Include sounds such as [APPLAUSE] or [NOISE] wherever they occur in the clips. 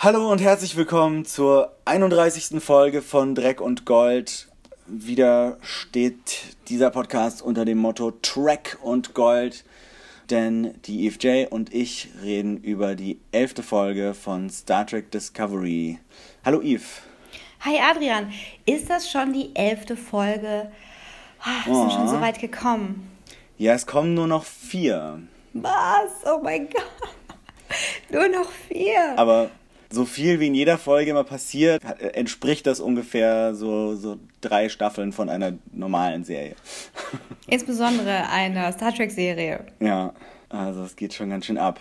Hallo und herzlich willkommen zur 31. Folge von Dreck und Gold. Wieder steht dieser Podcast unter dem Motto Track und Gold, denn die EFJ und ich reden über die elfte Folge von Star Trek Discovery. Hallo Eve. Hi Adrian, ist das schon die elfte Folge? Ah, wir sind schon so weit gekommen. Ja, es kommen nur noch vier. Was? Oh mein Gott. [LAUGHS] Nur noch vier. Aber so viel wie in jeder Folge immer passiert, entspricht das ungefähr so, so drei Staffeln von einer normalen Serie. [LAUGHS] Insbesondere einer Star Trek-Serie. Ja, also es geht schon ganz schön ab.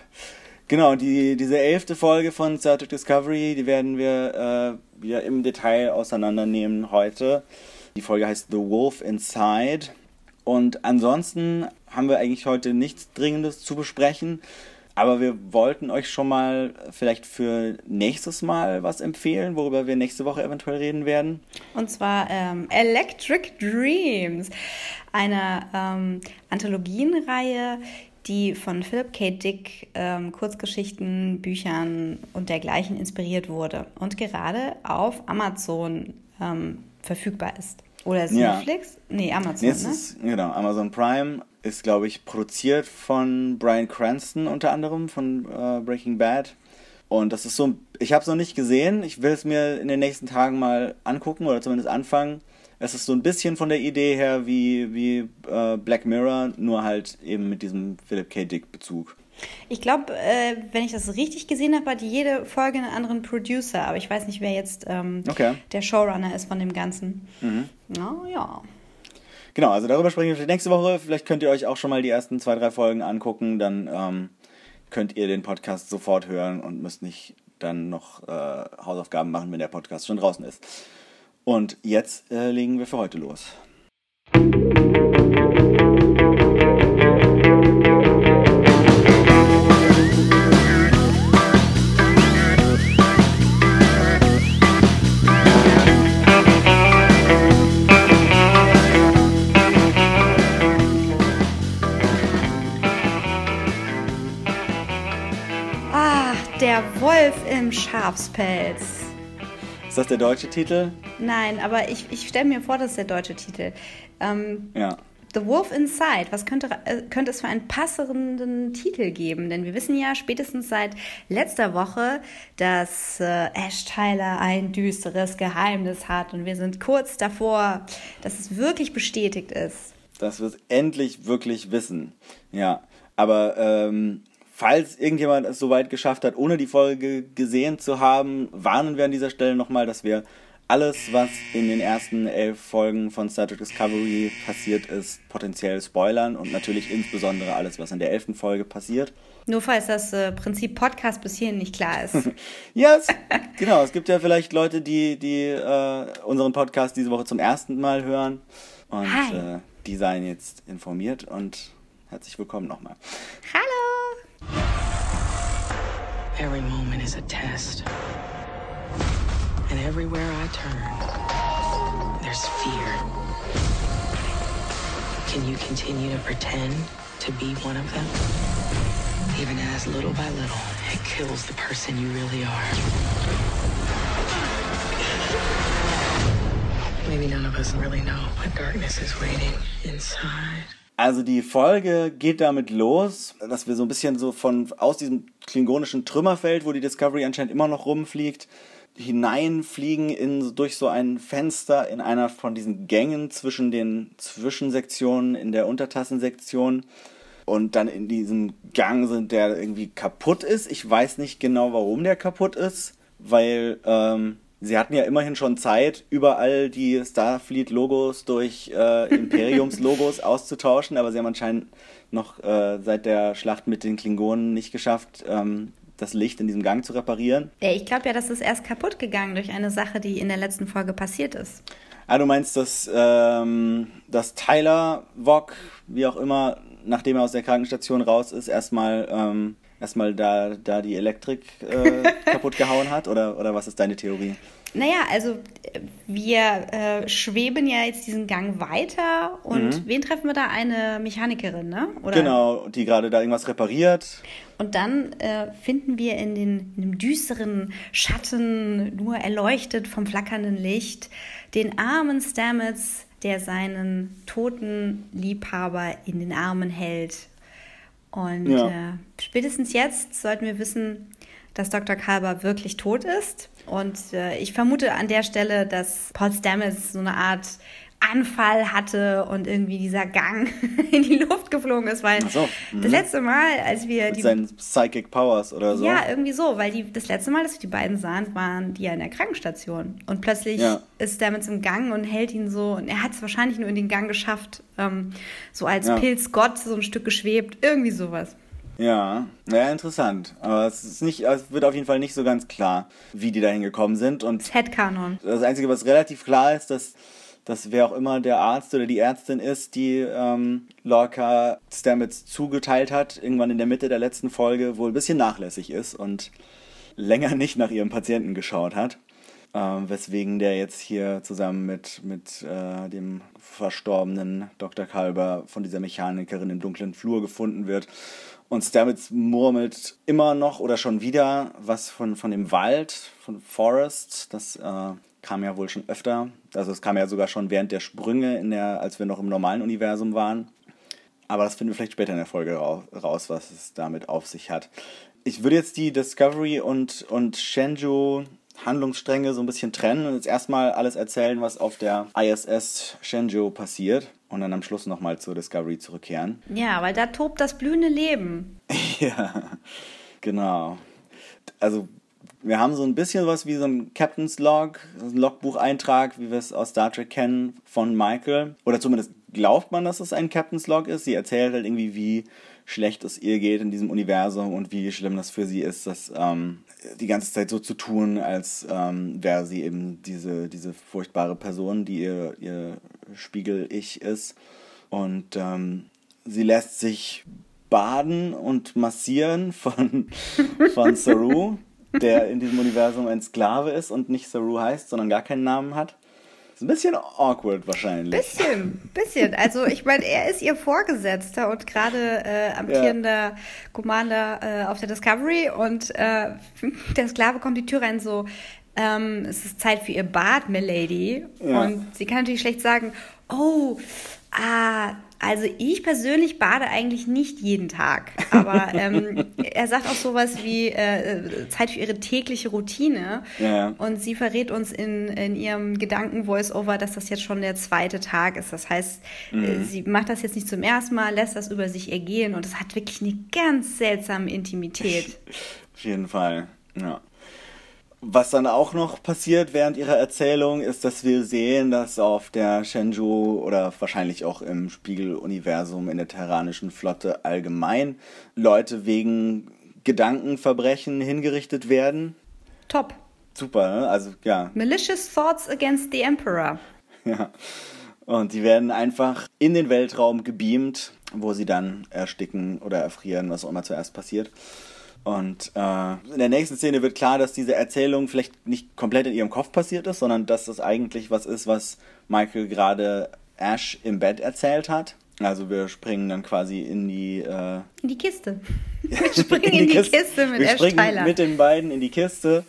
Genau, die, diese elfte Folge von Star Trek Discovery, die werden wir äh, wieder im Detail auseinandernehmen heute. Die Folge heißt The Wolf Inside. Und ansonsten haben wir eigentlich heute nichts Dringendes zu besprechen. Aber wir wollten euch schon mal vielleicht für nächstes Mal was empfehlen, worüber wir nächste Woche eventuell reden werden. Und zwar ähm, Electric Dreams, eine ähm, Anthologienreihe, die von Philip K. Dick ähm, Kurzgeschichten, Büchern und dergleichen inspiriert wurde und gerade auf Amazon ähm, verfügbar ist. Oder ist ja. Netflix? Nee, Amazon. Nee, ne? ist, genau, Amazon Prime ist, glaube ich, produziert von Brian Cranston unter anderem von äh, Breaking Bad. Und das ist so, ich habe es noch nicht gesehen. Ich will es mir in den nächsten Tagen mal angucken oder zumindest anfangen. Es ist so ein bisschen von der Idee her wie, wie äh, Black Mirror, nur halt eben mit diesem Philip K. Dick-Bezug. Ich glaube, äh, wenn ich das richtig gesehen habe, hat jede Folge einen anderen Producer, aber ich weiß nicht, wer jetzt ähm, okay. der Showrunner ist von dem Ganzen. Mhm. Na ja. Genau, also darüber sprechen wir nächste Woche. Vielleicht könnt ihr euch auch schon mal die ersten zwei, drei Folgen angucken. Dann ähm, könnt ihr den Podcast sofort hören und müsst nicht dann noch äh, Hausaufgaben machen, wenn der Podcast schon draußen ist. Und jetzt äh, legen wir für heute los. Schafspelz. Ist das der deutsche Titel? Nein, aber ich, ich stelle mir vor, das ist der deutsche Titel. Ähm, ja. The Wolf Inside, was könnte, äh, könnte es für einen passenden Titel geben? Denn wir wissen ja spätestens seit letzter Woche, dass äh, Ash Tyler ein düsteres Geheimnis hat und wir sind kurz davor, dass es wirklich bestätigt ist. Dass wir es endlich wirklich wissen. Ja, aber ähm, falls irgendjemand es soweit geschafft hat, ohne die Folge gesehen zu haben, warnen wir an dieser Stelle nochmal, dass wir alles, was in den ersten elf Folgen von Star Trek Discovery passiert ist, potenziell spoilern und natürlich insbesondere alles, was in der elften Folge passiert. Nur falls das äh, Prinzip Podcast bis hierhin nicht klar ist. [LAUGHS] ja, es, genau. Es gibt ja vielleicht Leute, die, die äh, unseren Podcast diese Woche zum ersten Mal hören und äh, die seien jetzt informiert und herzlich willkommen nochmal. Hallo! Every moment is a test. And everywhere I turn, there's fear. Can you continue to pretend to be one of them? Even as little by little, it kills the person you really are. Maybe none of us really know what darkness is waiting inside. Also die Folge geht damit los, dass wir so ein bisschen so von aus diesem klingonischen Trümmerfeld, wo die Discovery anscheinend immer noch rumfliegt, hineinfliegen in, durch so ein Fenster in einer von diesen Gängen zwischen den Zwischensektionen in der Untertassensektion und dann in diesem Gang sind, der irgendwie kaputt ist. Ich weiß nicht genau, warum der kaputt ist, weil ähm, sie hatten ja immerhin schon Zeit, überall die Starfleet-Logos durch äh, Imperiums-Logos [LAUGHS] auszutauschen, aber sie haben anscheinend noch äh, seit der Schlacht mit den Klingonen nicht geschafft, ähm, das Licht in diesem Gang zu reparieren. Ja, ich glaube ja, das ist erst kaputt gegangen durch eine Sache, die in der letzten Folge passiert ist. Ah, du meinst, dass, ähm, dass Tyler Vogue, wie auch immer, nachdem er aus der Krankenstation raus ist, erstmal ähm, erstmal da, da die Elektrik äh, [LAUGHS] kaputt gehauen hat? Oder, oder was ist deine Theorie? Naja, also wir äh, schweben ja jetzt diesen Gang weiter und mhm. wen treffen wir da? Eine Mechanikerin, ne? Oder? Genau, die gerade da irgendwas repariert. Und dann äh, finden wir in, den, in dem düsteren Schatten, nur erleuchtet vom flackernden Licht, den armen Stamets, der seinen toten Liebhaber in den Armen hält. Und ja. äh, spätestens jetzt sollten wir wissen, dass Dr. Kalber wirklich tot ist. Und äh, ich vermute an der Stelle, dass Paul Stamets so eine Art Anfall hatte und irgendwie dieser Gang [LAUGHS] in die Luft geflogen ist, weil so, das mhm. letzte Mal, als wir Mit die seinen Psychic Powers oder so. Ja, irgendwie so, weil die das letzte Mal, dass wir die beiden sahen, waren die ja in der Krankenstation und plötzlich ja. ist Stamets im Gang und hält ihn so und er hat es wahrscheinlich nur in den Gang geschafft, ähm, so als ja. Pilzgott so ein Stück geschwebt, irgendwie sowas. Ja, ja, interessant. Aber es ist nicht, es wird auf jeden Fall nicht so ganz klar, wie die da hingekommen sind. Und Headcanon. Das Einzige, was relativ klar ist, dass, dass wer auch immer der Arzt oder die Ärztin ist, die ähm, Lorca Stamets zugeteilt hat, irgendwann in der Mitte der letzten Folge wohl ein bisschen nachlässig ist und länger nicht nach ihrem Patienten geschaut hat. Ähm, weswegen der jetzt hier zusammen mit, mit äh, dem verstorbenen Dr. Kalber von dieser Mechanikerin im dunklen Flur gefunden wird und Stamets murmelt immer noch oder schon wieder was von, von dem Wald, von Forest. Das äh, kam ja wohl schon öfter. Also es kam ja sogar schon während der Sprünge, in der, als wir noch im normalen Universum waren. Aber das finden wir vielleicht später in der Folge raus, was es damit auf sich hat. Ich würde jetzt die Discovery und, und Shenzhou Handlungsstränge so ein bisschen trennen und jetzt erstmal alles erzählen, was auf der ISS Shenzhou passiert und dann am Schluss nochmal zur Discovery zurückkehren. Ja, weil da tobt das blühende Leben. [LAUGHS] ja, genau. Also wir haben so ein bisschen was wie so ein Captain's Log, ein Logbucheintrag, wie wir es aus Star Trek kennen, von Michael. Oder zumindest glaubt man, dass es ein Captain's Log ist. Sie erzählt halt irgendwie, wie schlecht es ihr geht in diesem Universum und wie schlimm das für sie ist, das ähm, die ganze Zeit so zu tun, als ähm, wäre sie eben diese, diese furchtbare Person, die ihr, ihr Spiegel-Ich ist. Und ähm, sie lässt sich baden und massieren von, von [LAUGHS] Saru, der in diesem Universum ein Sklave ist und nicht Saru heißt, sondern gar keinen Namen hat. Ist ein bisschen awkward wahrscheinlich. Bisschen, bisschen. Also ich meine, er ist ihr Vorgesetzter und gerade äh, amtierender ja. Commander äh, auf der Discovery und äh, der Sklave kommt die Tür rein so, ähm, es ist Zeit für ihr Bad, Milady. Ja. Und sie kann natürlich schlecht sagen, oh, ah, also ich persönlich bade eigentlich nicht jeden Tag, aber [LAUGHS] ähm, er sagt auch sowas wie äh, Zeit für ihre tägliche Routine ja. und sie verrät uns in, in ihrem Gedanken-Voice-Over, dass das jetzt schon der zweite Tag ist. Das heißt, äh, mhm. äh, sie macht das jetzt nicht zum ersten Mal, lässt das über sich ergehen und es hat wirklich eine ganz seltsame Intimität. [LAUGHS] Auf jeden Fall, ja. Was dann auch noch passiert während ihrer Erzählung, ist, dass wir sehen, dass auf der Shenzhou oder wahrscheinlich auch im Spiegeluniversum in der terranischen Flotte allgemein Leute wegen Gedankenverbrechen hingerichtet werden. Top. Super, ne? Also, ja. Malicious Thoughts Against the Emperor. [LAUGHS] Ja. Und die werden einfach in den Weltraum gebeamt, wo sie dann ersticken oder erfrieren, was auch immer zuerst passiert. Und äh, in der nächsten Szene wird klar, dass diese Erzählung vielleicht nicht komplett in ihrem Kopf passiert ist, sondern dass das eigentlich was ist, was Michael gerade Ash im Bett erzählt hat. Also wir springen dann quasi in die äh, in die Kiste. [LAUGHS] Wir springen in die, in die Kiste, Kiste, mit wir Ash Tyler. mit den beiden in die Kiste.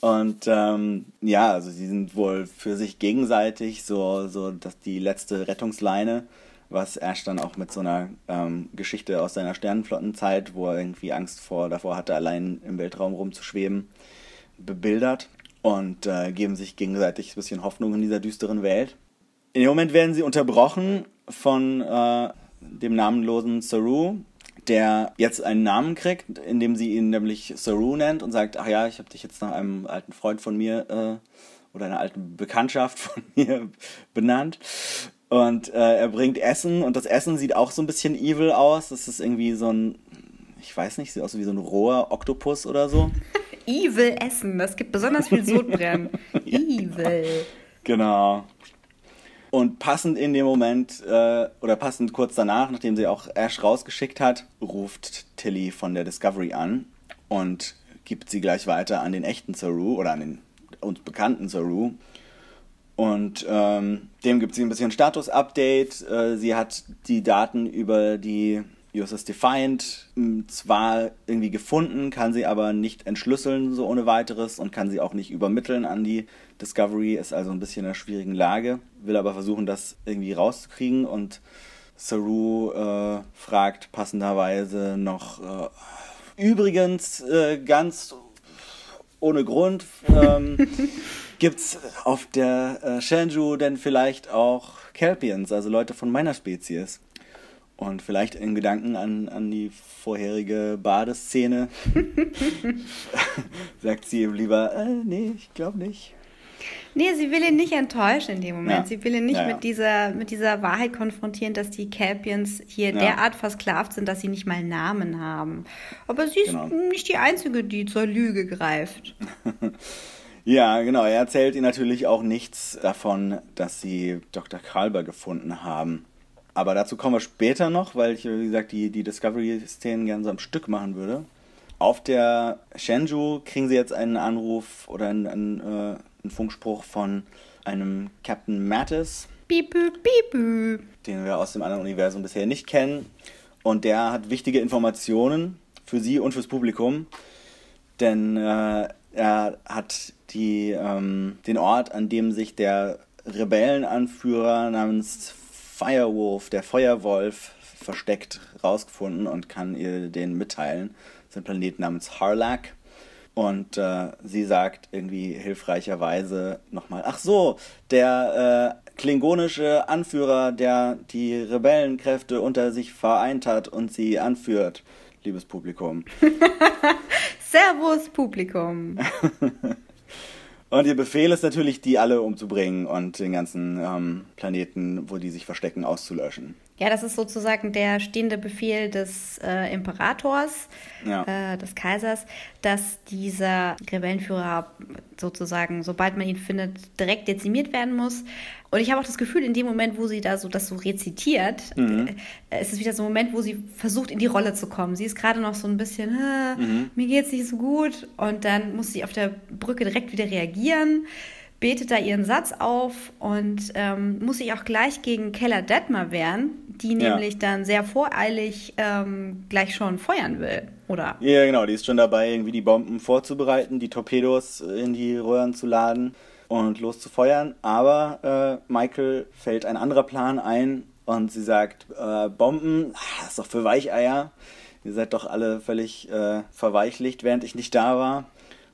Und ähm, ja, also sie sind wohl für sich gegenseitig so, so dass die letzte Rettungsleine was Ash dann auch mit so einer ähm, Geschichte aus seiner Sternenflottenzeit, wo er irgendwie Angst vor, davor hatte, allein im Weltraum rumzuschweben, bebildert und äh, geben sich gegenseitig ein bisschen Hoffnung in dieser düsteren Welt. In dem Moment werden sie unterbrochen von äh, dem namenlosen Saru, der jetzt einen Namen kriegt, indem sie ihn nämlich Saru nennt und sagt, ach ja, ich habe dich jetzt nach einem alten Freund von mir äh, oder einer alten Bekanntschaft von [LAUGHS] mir benannt. Und äh, er bringt Essen und das Essen sieht auch so ein bisschen evil aus. Das ist irgendwie so ein, ich weiß nicht, sieht aus wie so ein roher Oktopus oder so. [LAUGHS] evil Essen, das gibt besonders viel Sodbrennen. [LAUGHS] evil. Genau. Und passend in dem Moment, äh, oder passend kurz danach, nachdem sie auch Ash rausgeschickt hat, ruft Tilly von der Discovery an und gibt sie gleich weiter an den echten Saru oder an den uns bekannten Saru. Und ähm, dem gibt sie ein bisschen Status-Update. Äh, sie hat die Daten über die USS Defiant hm, zwar irgendwie gefunden, kann sie aber nicht entschlüsseln so ohne weiteres und kann sie auch nicht übermitteln an die Discovery, ist also ein bisschen in einer schwierigen Lage, will aber versuchen, das irgendwie rauszukriegen und Saru äh, fragt passenderweise noch äh, übrigens äh, ganz ohne Grund ähm, [LAUGHS] gibt es auf der äh, Shenzhou denn vielleicht auch Kelpians, also Leute von meiner Spezies. Und vielleicht in Gedanken an, an die vorherige Badeszene [LAUGHS] [LAUGHS] sagt sie ihm lieber, äh, nee, ich glaube nicht. Nee, sie will ihn nicht enttäuschen in dem Moment. Ja. Sie will ihn nicht ja, ja. Mit, dieser, mit dieser Wahrheit konfrontieren, dass die Capians hier derart versklavt sind, dass sie nicht mal Namen haben. Aber sie ist genau. nicht die Einzige, die zur Lüge greift. [LAUGHS] ja, genau. Er erzählt ihr natürlich auch nichts davon, dass sie Dr. Kalber gefunden haben. Aber dazu kommen wir später noch, weil ich, wie gesagt, die, die Discovery-Szenen gerne so am Stück machen würde. Auf der Shenzhou kriegen sie jetzt einen Anruf oder einen, einen, äh, einen Funkspruch von einem Captain Mattis. Bipü, bipü. Den wir aus dem anderen Universum bisher nicht kennen. Und der hat wichtige Informationen für sie und fürs Publikum. Denn äh, er hat die, ähm, den Ort, an dem sich der Rebellenanführer namens Firewolf, der Feuerwolf, versteckt rausgefunden und kann ihr den mitteilen. Das ist ein Planet namens Harlak. Und äh, sie sagt irgendwie hilfreicherweise nochmal, ach so, der äh, klingonische Anführer, der die Rebellenkräfte unter sich vereint hat und sie anführt, liebes Publikum. [LAUGHS] Servus, Publikum. [LAUGHS] Und ihr Befehl ist natürlich, die alle umzubringen und den ganzen ähm, Planeten, wo die sich verstecken, auszulöschen. Ja, das ist sozusagen der stehende Befehl des äh, Imperators, ja. äh, des Kaisers, dass dieser Rebellenführer sozusagen, sobald man ihn findet, direkt dezimiert werden muss. Und ich habe auch das Gefühl, in dem Moment, wo sie da so das so rezitiert, mhm. äh, ist es wieder so ein Moment, wo sie versucht, in die Rolle zu kommen. Sie ist gerade noch so ein bisschen, mhm. mir geht es nicht so gut. Und dann muss sie auf der Brücke direkt wieder reagieren betet da ihren Satz auf und ähm, muss sich auch gleich gegen Keller Detmer wehren, die ja. nämlich dann sehr voreilig ähm, gleich schon feuern will, oder? Ja, genau, die ist schon dabei, irgendwie die Bomben vorzubereiten, die Torpedos in die Röhren zu laden und loszufeuern. Aber äh, Michael fällt ein anderer Plan ein und sie sagt, äh, Bomben, das ist doch für Weicheier. Ihr seid doch alle völlig äh, verweichlicht, während ich nicht da war.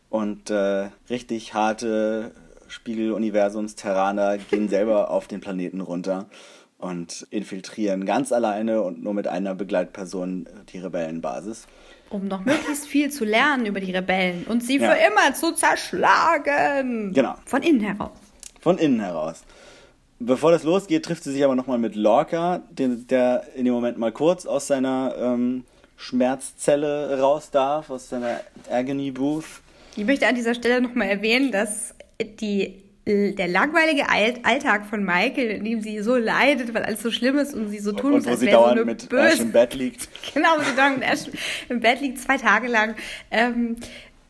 Und äh, richtig harte Spiegeluniversums-Terraner gehen selber auf den Planeten runter und infiltrieren ganz alleine und nur mit einer Begleitperson die Rebellenbasis. Um noch möglichst viel zu lernen über die Rebellen und sie ja. für immer zu zerschlagen. Genau. Von innen heraus. Von innen heraus. Bevor das losgeht, trifft sie sich aber nochmal mit Lorca, den, der in dem Moment mal kurz aus seiner ähm, Schmerzzelle raus darf, aus seiner Agony Booth. Ich möchte an dieser Stelle nochmal erwähnen, dass die der langweilige Alltag von Michael, in dem sie so leidet, weil alles so schlimm ist und sie so tun muss, als wäre so eine mit böse. Ash im Bett liegt. [LAUGHS] genau, sie dauernd mit Ash im Bett liegt, zwei Tage lang. Ähm,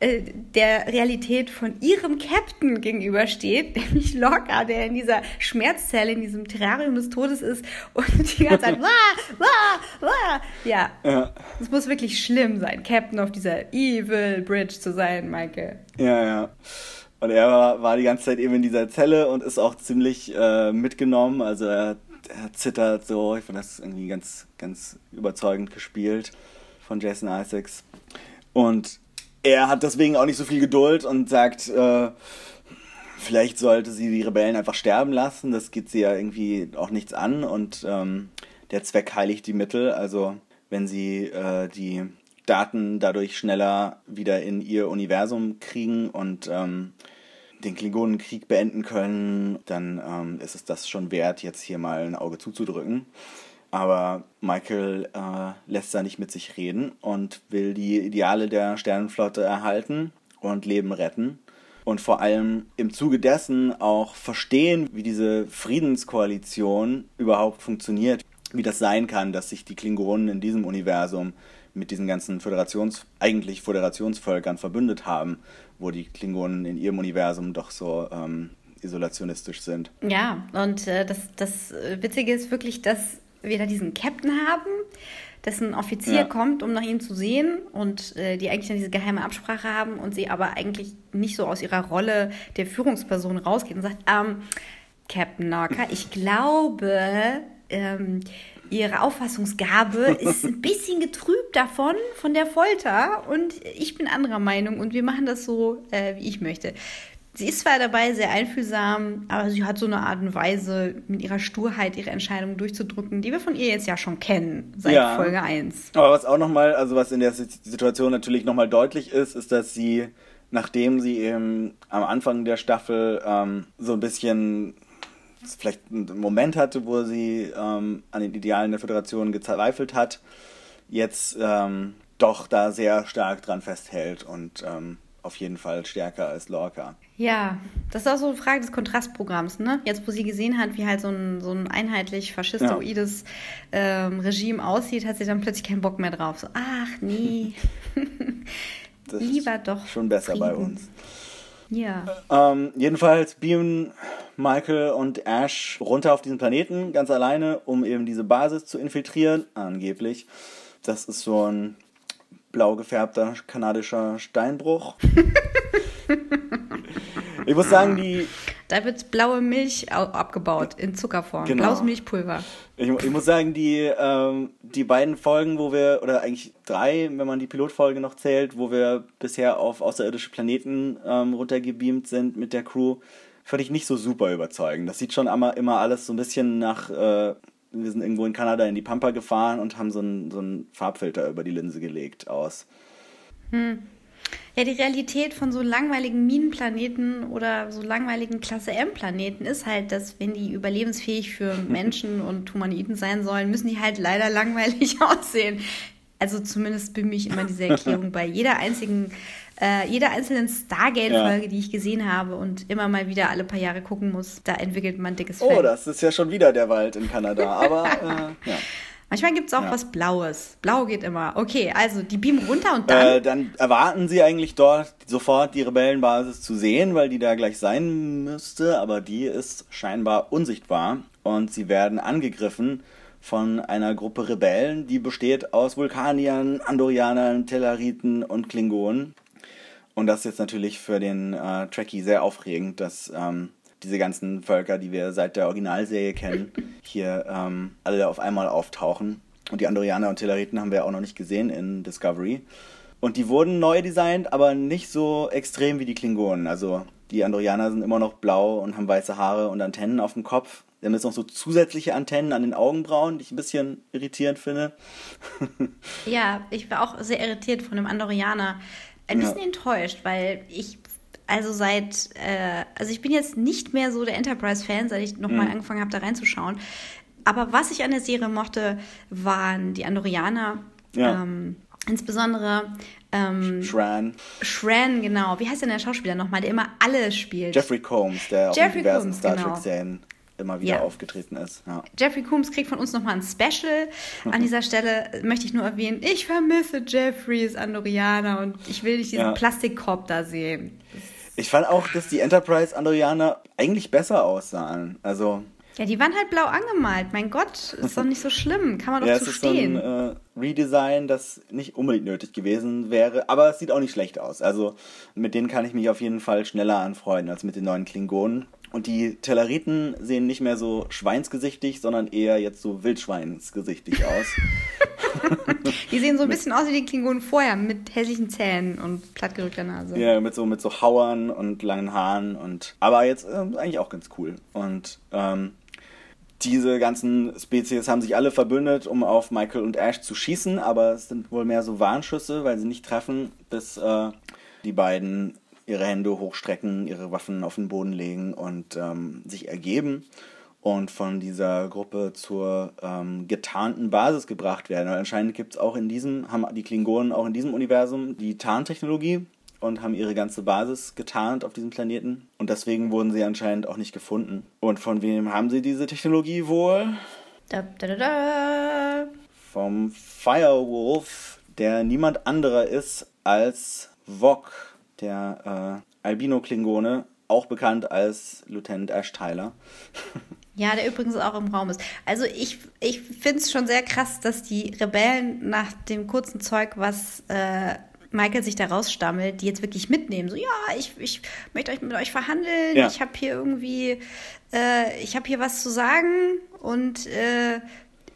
äh, der Realität von ihrem Captain gegenübersteht, [LAUGHS] nämlich Locke, der in dieser Schmerzzelle, in diesem Terrarium des Todes ist und [LAUGHS] die ganze Zeit wah, wah, wah. Ja, ja. Es muss wirklich schlimm sein, Captain auf dieser Evil Bridge zu sein, Michael. Ja, ja. Und er war, war, die ganze Zeit eben in dieser Zelle und ist auch ziemlich äh, mitgenommen. Also er, er, zittert so. Ich fand das irgendwie ganz, ganz überzeugend gespielt von Jason Isaacs. Und er hat deswegen auch nicht so viel Geduld und sagt, äh, vielleicht sollte sie die Rebellen einfach sterben lassen. Das geht sie ja irgendwie auch nichts an. Und ähm, der Zweck heiligt die Mittel. Also wenn sie äh, die Daten dadurch schneller wieder in ihr Universum kriegen und ähm, den Klingonenkrieg beenden können, dann ähm, ist es das schon wert, jetzt hier mal ein Auge zuzudrücken. Aber Michael äh, lässt da nicht mit sich reden und will die Ideale der Sternenflotte erhalten und Leben retten. und vor allem im Zuge dessen auch verstehen, wie diese Friedenskoalition überhaupt funktioniert, wie das sein kann, dass sich die Klingonen in diesem Universum mit diesen ganzen Föderations, eigentlich Föderationsvölkern verbündet haben, wo die Klingonen in ihrem Universum doch so ähm, isolationistisch sind. Ja, und äh, das, das Witzige ist wirklich, dass wir da diesen Captain haben, dessen Offizier ja. kommt, um nach ihm zu sehen und äh, die eigentlich dann diese geheime Absprache haben und sie aber eigentlich nicht so aus ihrer Rolle der Führungsperson rausgeht und sagt, ähm, Captain Narka, ich [LAUGHS] glaube, ähm, ihre Auffassungsgabe ist ein bisschen getrübt davon, von der Folter und ich bin anderer Meinung und wir machen das so, äh, wie ich möchte. Sie ist zwar dabei sehr einfühlsam, aber sie hat so eine Art und Weise, mit ihrer Sturheit ihre Entscheidungen durchzudrücken, die wir von ihr jetzt ja schon kennen, seit ja. Folge 1. Aber was auch nochmal, also was in der Situation natürlich nochmal deutlich ist, ist, dass sie, nachdem sie eben am Anfang der Staffel ähm, so ein bisschen vielleicht einen Moment hatte, wo sie ähm, an den Idealen der Föderation gezweifelt hat, jetzt ähm, doch da sehr stark dran festhält und ähm, auf jeden Fall stärker als Lorca. Ja, das ist auch so eine Frage des Kontrastprogramms, ne? Jetzt, wo sie gesehen hat, wie halt so ein, so ein einheitlich faschistoides ja. ähm, Regime aussieht, hat sie dann plötzlich keinen Bock mehr drauf. So, ach nee. [LAUGHS] Lieber doch. Schon besser Frieden. bei uns. Ja. Ähm, jedenfalls beamen Michael und Ash runter auf diesen Planeten, ganz alleine, um eben diese Basis zu infiltrieren, angeblich. Das ist so ein blau gefärbter kanadischer Steinbruch. [LAUGHS] ich muss sagen, die. Da wird blaue Milch abgebaut in Zuckerform. Genau. Blaues Milchpulver. Ich, ich, muss sagen, die, ähm, die beiden Folgen, wo wir, oder eigentlich drei, wenn man die Pilotfolge noch zählt, wo wir bisher auf außerirdische Planeten ähm, runtergebeamt sind mit der Crew, fand ich nicht so super überzeugend. Das sieht schon immer, immer alles so ein bisschen nach. Äh, wir sind irgendwo in Kanada in die Pampa gefahren und haben so einen, so einen Farbfilter über die Linse gelegt aus. Hm. Ja, die Realität von so langweiligen Minenplaneten oder so langweiligen Klasse M-Planeten ist halt, dass wenn die überlebensfähig für [LAUGHS] Menschen und Humaniten sein sollen, müssen die halt leider langweilig [LAUGHS] aussehen. Also zumindest bin ich immer diese Erklärung bei jeder einzigen äh, jeder einzelnen Stargate-Folge, ja. die ich gesehen habe und immer mal wieder alle paar Jahre gucken muss, da entwickelt man dickes Fell. Oh, das ist ja schon wieder der Wald in Kanada, aber [LAUGHS] äh, ja. Manchmal gibt es auch ja. was Blaues. Blau geht immer. Okay, also die beamen runter und dann. Äh, dann erwarten sie eigentlich dort sofort die Rebellenbasis zu sehen, weil die da gleich sein müsste, aber die ist scheinbar unsichtbar und sie werden angegriffen von einer Gruppe Rebellen, die besteht aus Vulkaniern, Andorianern, Tellariten und Klingonen. Und das ist jetzt natürlich für den äh, Trekkie sehr aufregend, dass ähm, diese ganzen Völker, die wir seit der Originalserie kennen, hier ähm, alle auf einmal auftauchen. Und die Andorianer und Telleriten haben wir auch noch nicht gesehen in Discovery. Und die wurden neu designt, aber nicht so extrem wie die Klingonen. Also die Andorianer sind immer noch blau und haben weiße Haare und Antennen auf dem Kopf. Wir haben jetzt noch so zusätzliche Antennen an den Augenbrauen, die ich ein bisschen irritierend finde. [LAUGHS] ja, ich war auch sehr irritiert von dem Andorianer ein bisschen ja. enttäuscht, weil ich also seit, äh, also ich bin jetzt nicht mehr so der Enterprise-Fan, seit ich nochmal mhm. angefangen habe, da reinzuschauen. Aber was ich an der Serie mochte, waren die Andorianer. Ja. Ähm, insbesondere ähm, Shran. Shran, genau. Wie heißt denn der Schauspieler nochmal, der immer alle spielt? Jeffrey Combs, der Jeffrey auch in diversen Combs, Star Trek-Serien genau immer wieder ja. aufgetreten ist. Ja. Jeffrey Coombs kriegt von uns nochmal ein Special. An dieser Stelle möchte ich nur erwähnen, ich vermisse Jeffreys Andorianer und ich will nicht diesen ja. Plastikkorb da sehen. Ich fand auch, dass die Enterprise Andorianer eigentlich besser aussahen. Also. Ja, die waren halt blau angemalt. Mein Gott, ist doch nicht so schlimm. Kann man doch ja, zu stehen. Ist so ein äh, Redesign, das nicht unbedingt nötig gewesen wäre, aber es sieht auch nicht schlecht aus. Also mit denen kann ich mich auf jeden Fall schneller anfreunden als mit den neuen Klingonen. Und die Telleriten sehen nicht mehr so schweinsgesichtig, sondern eher jetzt so wildschweinsgesichtig aus. [LAUGHS] [LAUGHS] die sehen so ein bisschen aus wie die Klingonen vorher, mit hässlichen Zähnen und plattgerückter Nase. Ja, mit so, mit so Hauern und langen Haaren und. Aber jetzt äh, eigentlich auch ganz cool. Und ähm, diese ganzen Spezies haben sich alle verbündet, um auf Michael und Ash zu schießen, aber es sind wohl mehr so Warnschüsse, weil sie nicht treffen, bis äh, die beiden ihre Hände hochstrecken, ihre Waffen auf den Boden legen und ähm, sich ergeben und von dieser Gruppe zur ähm, getarnten Basis gebracht werden. Weil anscheinend gibt es auch in diesem, haben die Klingonen auch in diesem Universum die Tarntechnologie. und haben ihre ganze Basis getarnt auf diesem Planeten. Und deswegen wurden sie anscheinend auch nicht gefunden. Und von wem haben sie diese Technologie wohl? Da, da, da. Vom Firewolf, der niemand anderer ist als Vok, der äh, Albino-Klingone, auch bekannt als Lieutenant Ash Tyler. [LAUGHS] Ja, der übrigens auch im Raum ist. Also ich, ich finde es schon sehr krass, dass die Rebellen nach dem kurzen Zeug, was äh, Michael sich da rausstammelt, die jetzt wirklich mitnehmen. So, ja, ich, ich möchte euch mit euch verhandeln. Ja. Ich habe hier irgendwie, äh, ich habe hier was zu sagen und äh,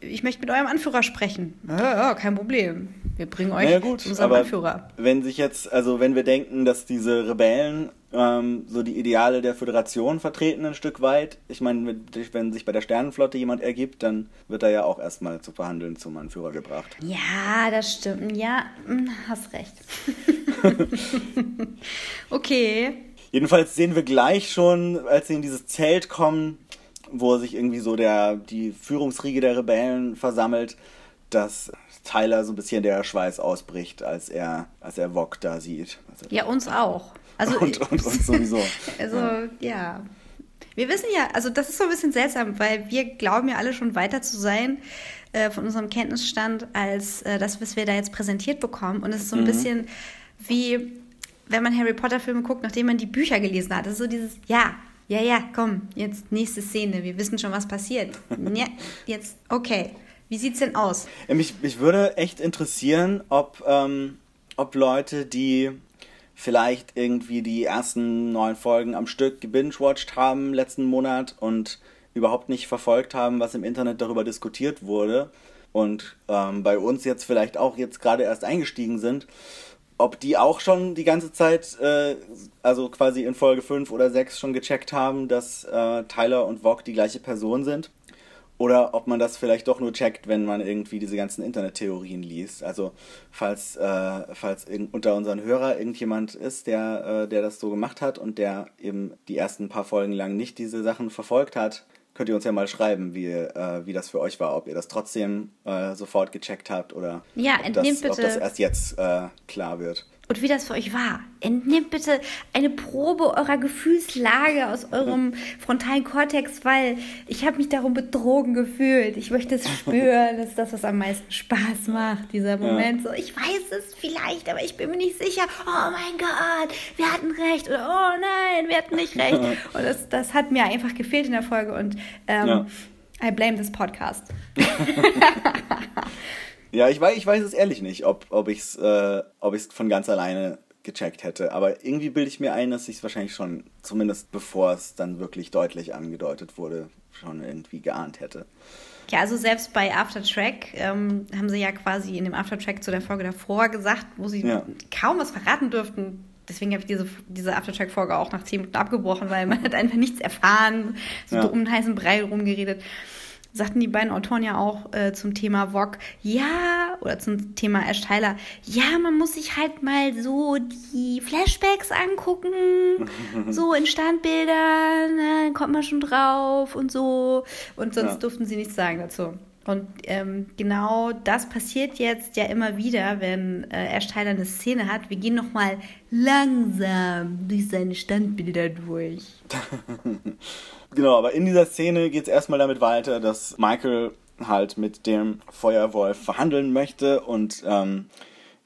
ich möchte mit eurem Anführer sprechen. Ja, ja kein Problem. Wir bringen euch naja, gut, zu unserem Anführer. Wenn sich jetzt, also wenn wir denken, dass diese Rebellen ähm, so die Ideale der Föderation vertreten ein Stück weit, ich meine, wenn sich bei der Sternenflotte jemand ergibt, dann wird er ja auch erstmal zu verhandeln zum Anführer gebracht. Ja, das stimmt. Ja, hm, hast recht. [LAUGHS] [LAUGHS] okay. Jedenfalls sehen wir gleich schon, als sie in dieses Zelt kommen, wo sich irgendwie so der, die Führungsriege der Rebellen versammelt, dass Tyler so ein bisschen der Schweiß ausbricht, als er, als er Wok da sieht. Also, ja, uns auch. Also, und, und uns sowieso. [LAUGHS] Also, ja. ja. Wir wissen ja, also das ist so ein bisschen seltsam, weil wir glauben ja alle schon weiter zu sein äh, von unserem Kenntnisstand als äh, das, was wir da jetzt präsentiert bekommen. Und es ist so ein mhm. bisschen wie, wenn man Harry Potter Filme guckt, nachdem man die Bücher gelesen hat. Das ist so dieses, ja, ja, ja, komm, jetzt nächste Szene, wir wissen schon, was passiert. [LAUGHS] ja, jetzt, okay. Wie sieht's denn aus? Mich, mich würde echt interessieren, ob, ähm, ob Leute, die vielleicht irgendwie die ersten neun Folgen am Stück gebingewatcht haben letzten Monat und überhaupt nicht verfolgt haben, was im Internet darüber diskutiert wurde und ähm, bei uns jetzt vielleicht auch jetzt gerade erst eingestiegen sind, ob die auch schon die ganze Zeit, äh, also quasi in Folge 5 oder 6 schon gecheckt haben, dass äh, Tyler und Vog die gleiche Person sind. Oder ob man das vielleicht doch nur checkt, wenn man irgendwie diese ganzen Internettheorien liest. Also falls, äh, falls unter unseren Hörer irgendjemand ist, der, äh, der das so gemacht hat und der eben die ersten paar Folgen lang nicht diese Sachen verfolgt hat, könnt ihr uns ja mal schreiben, wie, äh, wie das für euch war, ob ihr das trotzdem äh, sofort gecheckt habt oder ja, ob, das, ob das erst jetzt äh, klar wird und wie das für euch war. Entnehmt bitte eine Probe eurer Gefühlslage aus eurem frontalen Kortex, weil ich habe mich darum betrogen gefühlt. Ich möchte es spüren. Das ist das, was am meisten Spaß macht, dieser Moment. So, ich weiß es vielleicht, aber ich bin mir nicht sicher. Oh mein Gott, wir hatten recht. Oder oh nein, wir hatten nicht recht. [LAUGHS] Und das, das hat mir einfach gefehlt in der Folge. Und ähm, ja. I blame this podcast. [LAUGHS] Ja, ich weiß, ich weiß es ehrlich nicht, ob, ob ich es äh, von ganz alleine gecheckt hätte. Aber irgendwie bilde ich mir ein, dass ich es wahrscheinlich schon, zumindest bevor es dann wirklich deutlich angedeutet wurde, schon irgendwie geahnt hätte. Ja, also selbst bei Aftertrack ähm, haben sie ja quasi in dem Aftertrack zu der Folge davor gesagt, wo sie ja. kaum was verraten dürften. Deswegen habe ich diese, diese Aftertrack-Folge auch nach zehn Minuten abgebrochen, weil man hat einfach nichts erfahren, so ja. um den heißen Brei rumgeredet sagten die beiden Autoren ja auch äh, zum Thema VOG, ja, oder zum Thema Ash Tyler, ja, man muss sich halt mal so die Flashbacks angucken, [LAUGHS] so in Standbildern, dann kommt man schon drauf und so. Und sonst ja. durften sie nichts sagen dazu. Und ähm, genau das passiert jetzt ja immer wieder, wenn äh, Ash Tyler eine Szene hat. Wir gehen nochmal langsam durch seine Standbilder durch. [LAUGHS] Genau, aber in dieser Szene geht es erstmal damit weiter, dass Michael halt mit dem Feuerwolf verhandeln möchte und ähm,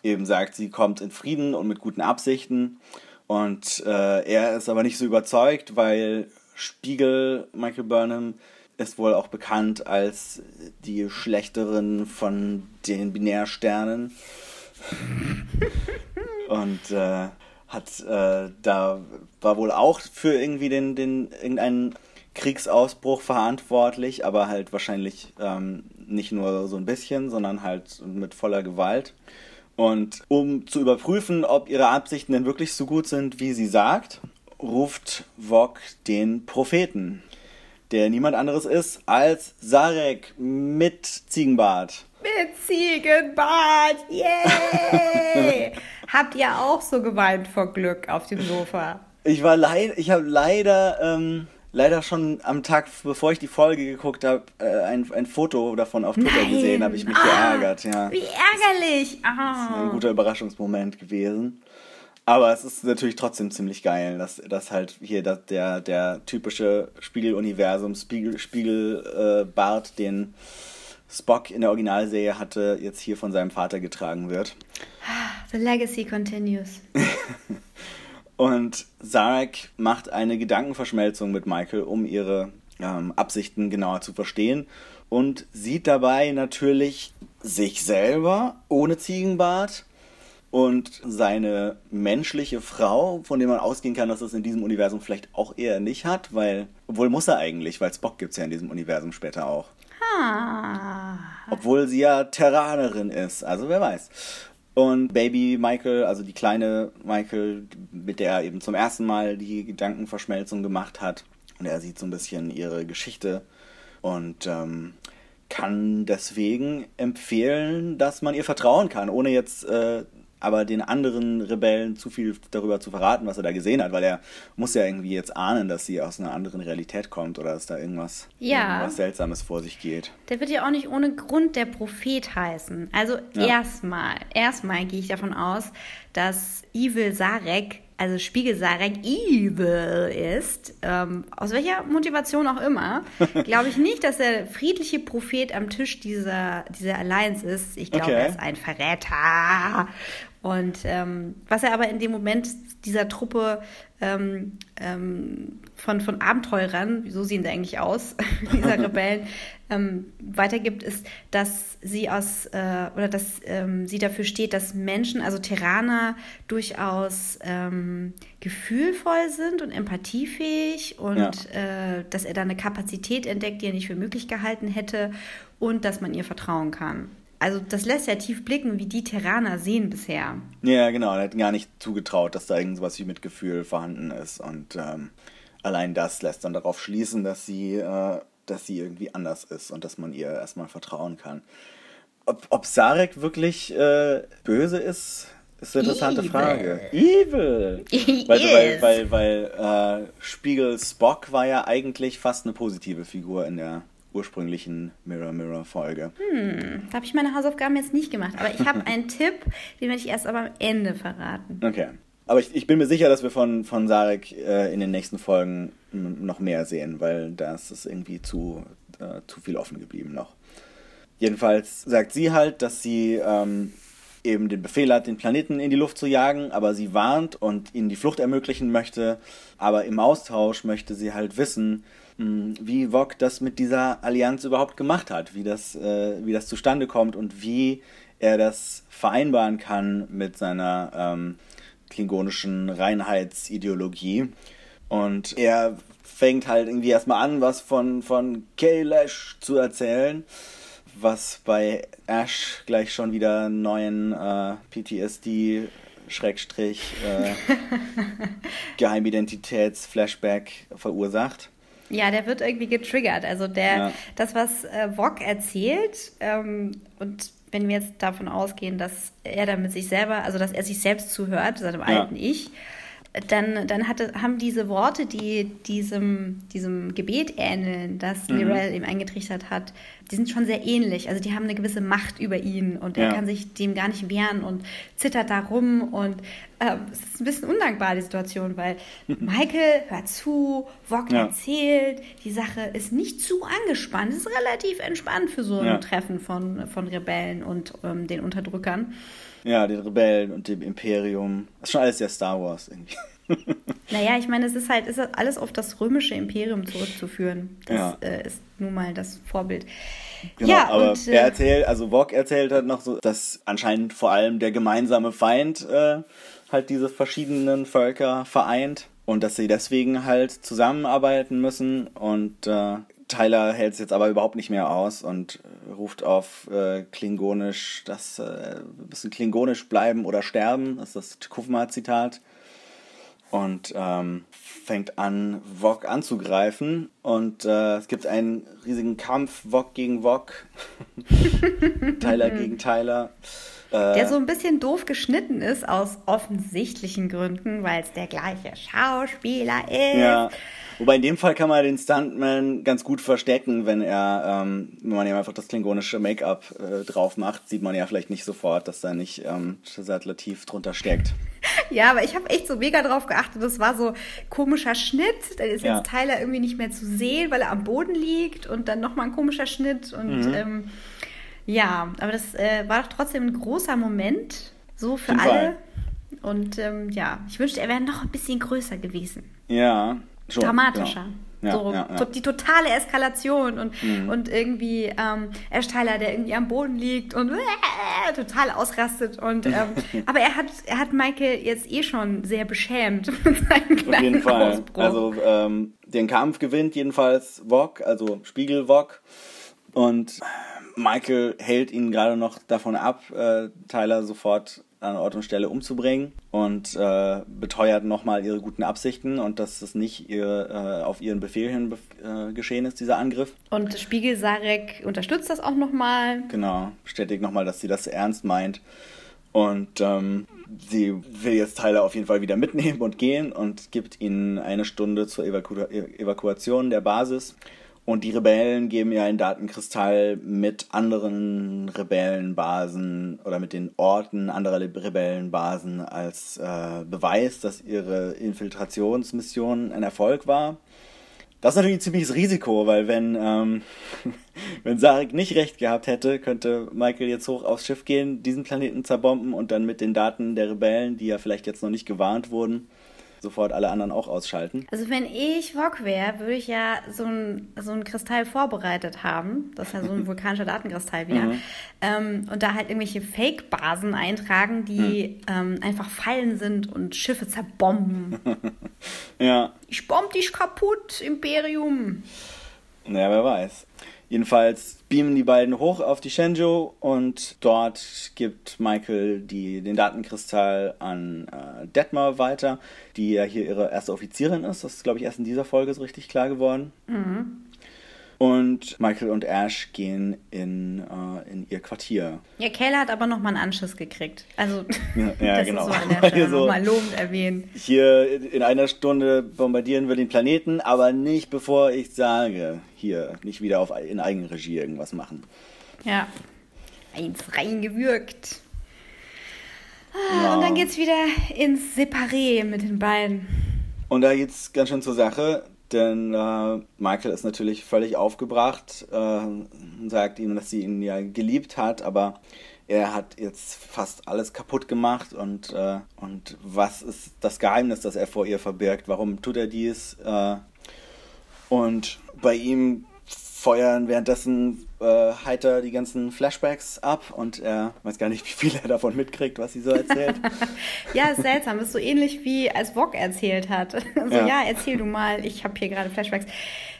eben sagt, sie kommt in Frieden und mit guten Absichten. Und äh, er ist aber nicht so überzeugt, weil Spiegel, Michael Burnham, ist wohl auch bekannt als die schlechterin von den Binärsternen. [LAUGHS] und äh, hat äh, da war wohl auch für irgendwie den, den irgendeinen Kriegsausbruch verantwortlich, aber halt wahrscheinlich ähm, nicht nur so ein bisschen, sondern halt mit voller Gewalt. Und um zu überprüfen, ob ihre Absichten denn wirklich so gut sind, wie sie sagt, ruft Vog den Propheten, der niemand anderes ist als Sarek mit Ziegenbart. Mit Ziegenbart, yay! [LAUGHS] Habt ihr auch so geweint vor Glück auf dem Sofa? Ich war leid, ich habe leider ähm, leider schon am Tag, bevor ich die Folge geguckt habe, äh, ein, ein Foto davon auf Twitter Nein. gesehen, habe ich mich ah, geärgert. Ja. Wie ärgerlich! Ah. Das ist ein guter Überraschungsmoment gewesen. Aber es ist natürlich trotzdem ziemlich geil, dass, dass halt hier dass der, der typische Spiegeluniversum, Spiegel, Spiegelbart, äh, den Spock in der Originalserie hatte, jetzt hier von seinem Vater getragen wird. The legacy continues. [LAUGHS] Und Sarek macht eine Gedankenverschmelzung mit Michael, um ihre ähm, Absichten genauer zu verstehen und sieht dabei natürlich sich selber ohne Ziegenbart und seine menschliche Frau, von der man ausgehen kann, dass es in diesem Universum vielleicht auch eher nicht hat, weil, obwohl muss er eigentlich, weil Spock gibt es ja in diesem Universum später auch. Ah. Obwohl sie ja Terranerin ist, also wer weiß. Und Baby Michael, also die kleine Michael, mit der er eben zum ersten Mal die Gedankenverschmelzung gemacht hat. Und er sieht so ein bisschen ihre Geschichte und ähm, kann deswegen empfehlen, dass man ihr vertrauen kann, ohne jetzt äh, aber den anderen Rebellen zu viel darüber zu verraten, was er da gesehen hat, weil er muss ja irgendwie jetzt ahnen, dass sie aus einer anderen Realität kommt oder dass da irgendwas, ja. irgendwas Seltsames vor sich geht. Der wird ja auch nicht ohne Grund der Prophet heißen. Also ja. erstmal, erstmal gehe ich davon aus, dass Evil Sarek also Spiegel Sarek evil ist, ähm, aus welcher Motivation auch immer, [LAUGHS] glaube ich nicht, dass der friedliche Prophet am Tisch dieser, dieser Alliance ist. Ich glaube, okay. er ist ein Verräter. Und ähm, was er aber in dem Moment dieser Truppe ähm, ähm, von, von Abenteurern, so sehen sie eigentlich aus, [LAUGHS] dieser [LAUGHS] Rebellen, ähm, weitergibt, ist, dass sie aus äh, oder dass ähm, sie dafür steht, dass Menschen, also Terraner, durchaus ähm, gefühlvoll sind und empathiefähig und ja. äh, dass er da eine Kapazität entdeckt, die er nicht für möglich gehalten hätte und dass man ihr vertrauen kann also das lässt ja tief blicken, wie die Terraner sehen bisher. Ja, genau. Er hat gar nicht zugetraut, dass da irgendwas wie Mitgefühl vorhanden ist. Und ähm, allein das lässt dann darauf schließen, dass sie, äh, dass sie irgendwie anders ist und dass man ihr erstmal vertrauen kann. Ob, ob Sarek wirklich äh, böse ist, ist eine interessante Evil. Frage. Evil! weil, weil, weil, weil äh, Spiegel Spock war ja eigentlich fast eine positive Figur in der ursprünglichen Mirror Mirror Folge. Hm, da habe ich meine Hausaufgaben jetzt nicht gemacht. Aber ich habe einen [LAUGHS] Tipp, den werde ich erst aber am Ende verraten. Okay. Aber ich, ich bin mir sicher, dass wir von, von Sarek äh, in den nächsten Folgen noch mehr sehen, weil das ist irgendwie zu, äh, zu viel offen geblieben noch. Jedenfalls sagt sie halt, dass sie ähm, eben den Befehl hat, den Planeten in die Luft zu jagen, aber sie warnt und ihnen die Flucht ermöglichen möchte. Aber im Austausch möchte sie halt wissen, wie Vog das mit dieser Allianz überhaupt gemacht hat, wie das, äh, wie das zustande kommt und wie er das vereinbaren kann mit seiner ähm, klingonischen Reinheitsideologie. Und er fängt halt irgendwie erstmal an, was von, von Kailash zu erzählen, was bei Ash gleich schon wieder neuen äh, PTSD Schrägstrich äh, [LAUGHS] Geheimidentitäts-Flashback verursacht. Ja, der wird irgendwie getriggert. Also der, ja. das, was äh, Wok erzählt, ähm, und wenn wir jetzt davon ausgehen, dass er damit sich selber, also dass er sich selbst zuhört, seinem ja. alten Ich, dann, dann hatte, haben diese Worte, die diesem, diesem Gebet ähneln, das mhm. Lirel ihm eingetrichtert hat, die sind schon sehr ähnlich. Also die haben eine gewisse Macht über ihn und er kann sich dem gar nicht wehren und zittert da rum und äh, es ist ein bisschen undankbar, die Situation, weil Michael hört zu, Wok ja. erzählt, die Sache ist nicht zu angespannt, es ist relativ entspannt für so ein ja. Treffen von, von Rebellen und ähm, den Unterdrückern. Ja, den Rebellen und dem Imperium. Das ist schon alles sehr Star Wars irgendwie. [LAUGHS] naja, ich meine, es ist halt ist alles auf das römische Imperium zurückzuführen. Das ja. äh, ist nun mal das Vorbild. Genau, ja, aber und, äh, er erzählt, also Wok erzählt halt noch so, dass anscheinend vor allem der gemeinsame Feind äh, halt diese verschiedenen Völker vereint und dass sie deswegen halt zusammenarbeiten müssen und äh, Tyler hält es jetzt aber überhaupt nicht mehr aus und äh, ruft auf äh, Klingonisch, dass äh, wir müssen Klingonisch bleiben oder sterben. Das ist das Kufma-Zitat. Und ähm, fängt an, Wok anzugreifen. Und äh, es gibt einen riesigen Kampf, Wok gegen Wok. [LAUGHS] Tyler gegen Tyler. Äh, der so ein bisschen doof geschnitten ist, aus offensichtlichen Gründen, weil es der gleiche Schauspieler ist. Ja. Wobei in dem Fall kann man den Stuntman ganz gut verstecken, wenn er, ähm, wenn man ihm einfach das klingonische Make-up äh, drauf macht, sieht man ja vielleicht nicht sofort, dass da nicht ähm, Shazad Latif drunter steckt. ja, aber ich habe echt so mega drauf geachtet. Das war so komischer Schnitt. Da ist ja. jetzt Tyler irgendwie nicht mehr zu sehen, weil er am Boden liegt und dann nochmal ein komischer Schnitt. Und mhm. ähm, ja, aber das äh, war doch trotzdem ein großer Moment, so für alle. Fall. Und ähm, ja, ich wünschte, er wäre noch ein bisschen größer gewesen. Ja, schon. Dramatischer. Genau. Ja, so ja, ja. die totale Eskalation und, mhm. und irgendwie ähm, Tyler, der irgendwie am Boden liegt und äh, total ausrastet. Und, ähm, [LAUGHS] aber er hat, er hat Michael jetzt eh schon sehr beschämt [LAUGHS] mit seinem kleinen Auf jeden Fall. Ausbruch. Also ähm, den Kampf gewinnt jedenfalls Wok, also Spiegel Wok. Und Michael hält ihn gerade noch davon ab, äh, Tyler sofort an Ort und Stelle umzubringen und äh, beteuert nochmal ihre guten Absichten und dass es nicht ihr, äh, auf ihren Befehl hin äh, geschehen ist, dieser Angriff. Und Spiegel Sarek unterstützt das auch nochmal. Genau, bestätigt nochmal, dass sie das ernst meint. Und ähm, sie will jetzt Tyler auf jeden Fall wieder mitnehmen und gehen und gibt ihnen eine Stunde zur Evaku Evakuation der Basis. Und die Rebellen geben ihr einen Datenkristall mit anderen Rebellenbasen oder mit den Orten anderer Rebellenbasen als äh, Beweis, dass ihre Infiltrationsmission ein Erfolg war. Das ist natürlich ein ziemliches Risiko, weil wenn, ähm, [LAUGHS] wenn Sarek nicht recht gehabt hätte, könnte Michael jetzt hoch aufs Schiff gehen, diesen Planeten zerbomben und dann mit den Daten der Rebellen, die ja vielleicht jetzt noch nicht gewarnt wurden, sofort alle anderen auch ausschalten. Also wenn ich Wok wäre, würde ich ja so ein, so ein Kristall vorbereitet haben. Das ist ja so ein [LAUGHS] vulkanischer Datenkristall wieder. Mhm. Ähm, und da halt irgendwelche Fake-Basen eintragen, die mhm. ähm, einfach Fallen sind und Schiffe zerbomben. [LAUGHS] ja. Ich bomb dich kaputt, Imperium. Naja, wer weiß. Jedenfalls beamen die beiden hoch auf die Shenzhou und dort gibt Michael die, den Datenkristall an äh, Detmar weiter, die ja hier ihre erste Offizierin ist. Das ist, glaube ich, erst in dieser Folge so richtig klar geworden. Mhm. Und Michael und Ash gehen in, äh, in ihr Quartier. Ja, Kayla hat aber nochmal einen Anschluss gekriegt. Also, [LAUGHS] [LAUGHS] ja, ja das genau. ist so an der Stelle so, nochmal lobend erwähnen. Hier in einer Stunde bombardieren wir den Planeten, aber nicht bevor ich sage, hier, nicht wieder auf, in Eigenregie irgendwas machen. Ja, eins reingewürgt. Ah, ja. Und dann geht's wieder ins Separé mit den beiden. Und da geht's ganz schön zur Sache. Denn äh, Michael ist natürlich völlig aufgebracht äh, und sagt ihm, dass sie ihn ja geliebt hat, aber er hat jetzt fast alles kaputt gemacht und, äh, und was ist das Geheimnis, das er vor ihr verbirgt? Warum tut er dies? Äh, und bei ihm feuern währenddessen äh, heiter die ganzen Flashbacks ab und er weiß gar nicht, wie viel er davon mitkriegt, was sie so erzählt. [LAUGHS] ja, ist seltsam. Ist so ähnlich wie als Wok erzählt hat. [LAUGHS] so, ja. ja, erzähl du mal, ich habe hier gerade Flashbacks.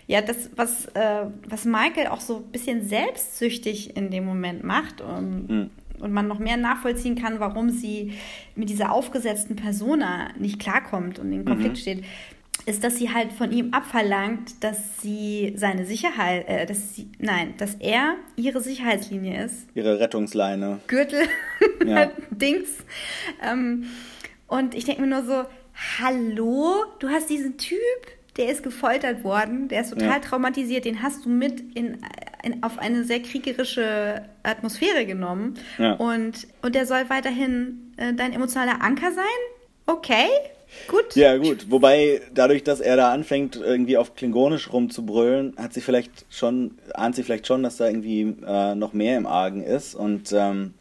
Ja, das, was, äh, was Michael auch so ein bisschen selbstsüchtig in dem Moment macht und, mhm. und man noch mehr nachvollziehen kann, warum sie mit dieser aufgesetzten Persona nicht klarkommt und in Konflikt mhm. steht ist, dass sie halt von ihm abverlangt, dass sie seine Sicherheit, äh, dass sie, nein, dass er ihre Sicherheitslinie ist. Ihre Rettungsleine. Gürtel, ja. [LAUGHS] Dings. Ähm, und ich denke mir nur so, hallo, du hast diesen Typ, der ist gefoltert worden, der ist total ja. traumatisiert, den hast du mit in, in, auf eine sehr kriegerische Atmosphäre genommen. Ja. Und, und der soll weiterhin äh, dein emotionaler Anker sein? Okay, Gut. Ja, gut. Wobei, dadurch, dass er da anfängt, irgendwie auf Klingonisch rumzubrüllen, hat sie vielleicht schon, ahnt sie vielleicht schon, dass da irgendwie äh, noch mehr im Argen ist und ähm,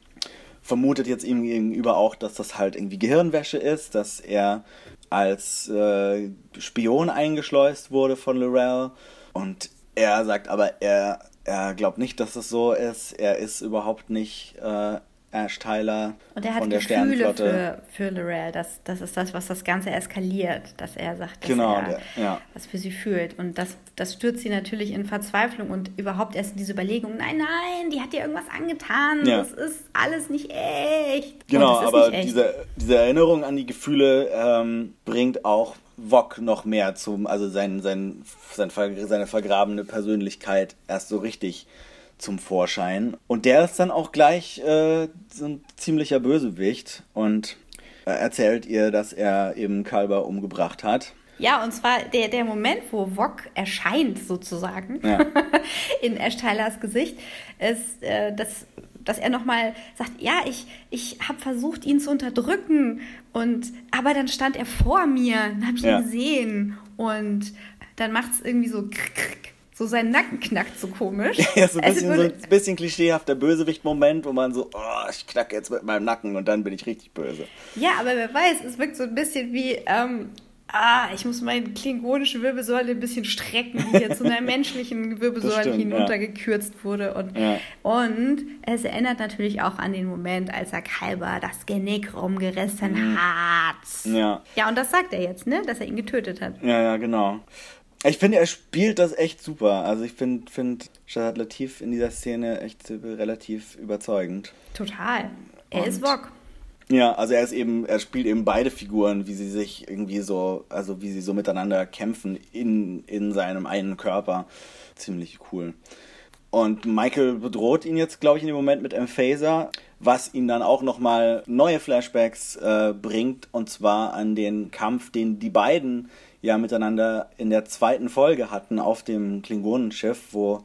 vermutet jetzt ihm gegenüber auch, dass das halt irgendwie Gehirnwäsche ist, dass er als äh, Spion eingeschleust wurde von Lorel und er sagt aber, er, er glaubt nicht, dass es so ist. Er ist überhaupt nicht äh, Ash Tyler und er hat von der Gefühle Sternenflotte. Für, für Lorel. Das, das ist das, was das Ganze eskaliert, dass er sagt, dass genau, er der, ja. was für sie fühlt. Und das, das stürzt sie natürlich in Verzweiflung und überhaupt erst in diese Überlegung, nein, nein, die hat dir irgendwas angetan. Ja. Das ist alles nicht echt. Genau, aber diese, diese Erinnerung an die Gefühle ähm, bringt auch Wok noch mehr zum, also sein, sein, sein, seine vergrabene Persönlichkeit erst so richtig zum Vorschein. Und der ist dann auch gleich äh, so ein ziemlicher Bösewicht und erzählt ihr, dass er eben Kalber umgebracht hat. Ja, und zwar der, der Moment, wo Wok erscheint, sozusagen, ja. [LAUGHS] in Ash Tylers Gesicht, ist, äh, das dass er nochmal sagt, ja, ich, ich habe versucht, ihn zu unterdrücken. Und, aber dann stand er vor mir, dann habe ich ja. ihn gesehen. Und dann macht es irgendwie so so sein Nacken knackt so komisch. [LAUGHS] Ja, so ein bisschen, so ein bisschen klischeehafter Bösewicht-Moment, wo man so, oh, ich knacke jetzt mit meinem Nacken und dann bin ich richtig böse. Ja, aber wer weiß, es wirkt so ein bisschen wie, ähm, ah, ich muss meine klingonische Wirbelsäule ein bisschen strecken, die jetzt zu einer [LAUGHS] menschlichen Wirbelsäule stimmt, hinuntergekürzt ja. wurde. Und, ja. und es erinnert natürlich auch an den Moment, als er Kalber das Genick rumgerissen mhm. hat. Ja. Ja, und das sagt er jetzt, ne? Dass er ihn getötet hat. Ja, ja, genau. Ich finde, er spielt das echt super. Also ich finde find Shahad Latif in dieser Szene echt relativ überzeugend. Total. Er und ist Wok. Ja, also er ist eben, er spielt eben beide Figuren, wie sie sich irgendwie so, also wie sie so miteinander kämpfen in, in seinem einen Körper. Ziemlich cool. Und Michael bedroht ihn jetzt, glaube ich, in dem Moment mit Emphaser, was ihm dann auch nochmal neue Flashbacks äh, bringt, und zwar an den Kampf, den die beiden ja miteinander in der zweiten Folge hatten auf dem Klingonenschiff, wo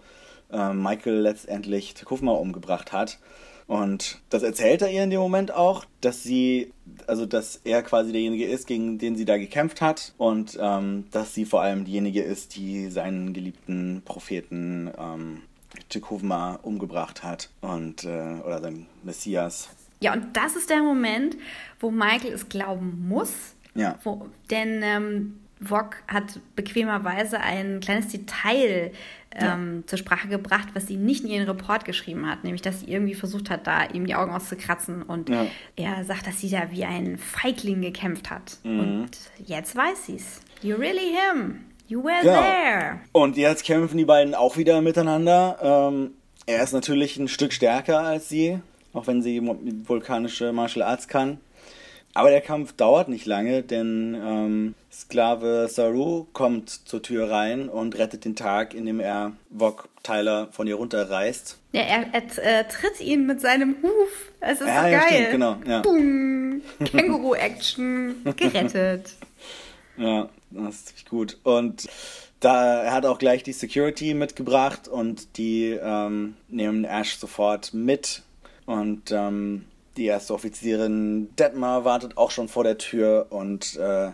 äh, Michael letztendlich Tukufma umgebracht hat. Und das erzählt er ihr in dem Moment auch, dass sie, also dass er quasi derjenige ist, gegen den sie da gekämpft hat und ähm, dass sie vor allem diejenige ist, die seinen geliebten Propheten ähm, Tekuvma umgebracht hat und äh, oder sein Messias. Ja, und das ist der Moment, wo Michael es glauben muss. Ja. Wo, denn ähm, Vog hat bequemerweise ein kleines Detail ähm, ja. zur Sprache gebracht, was sie nicht in ihren Report geschrieben hat, nämlich dass sie irgendwie versucht hat, da ihm die Augen auszukratzen und ja. er sagt, dass sie da wie ein Feigling gekämpft hat. Mhm. Und jetzt weiß sie's. You really him. You were ja. there. Und jetzt kämpfen die beiden auch wieder miteinander. Ähm, er ist natürlich ein Stück stärker als sie, auch wenn sie vulkanische Martial Arts kann. Aber der Kampf dauert nicht lange, denn ähm, Sklave Saru kommt zur Tür rein und rettet den Tag, indem er Vog Tyler von ihr runterreißt. Ja, er, er äh, tritt ihn mit seinem Huf. Es ist ja, so ja, geil. Stimmt, genau. Ja. Boom. Känguru-Action. Gerettet. [LAUGHS] ja, das ist ziemlich gut. Und da, er hat auch gleich die Security mitgebracht und die ähm, nehmen Ash sofort mit. Und ähm, die erste Offizierin Detmar wartet auch schon vor der Tür und äh,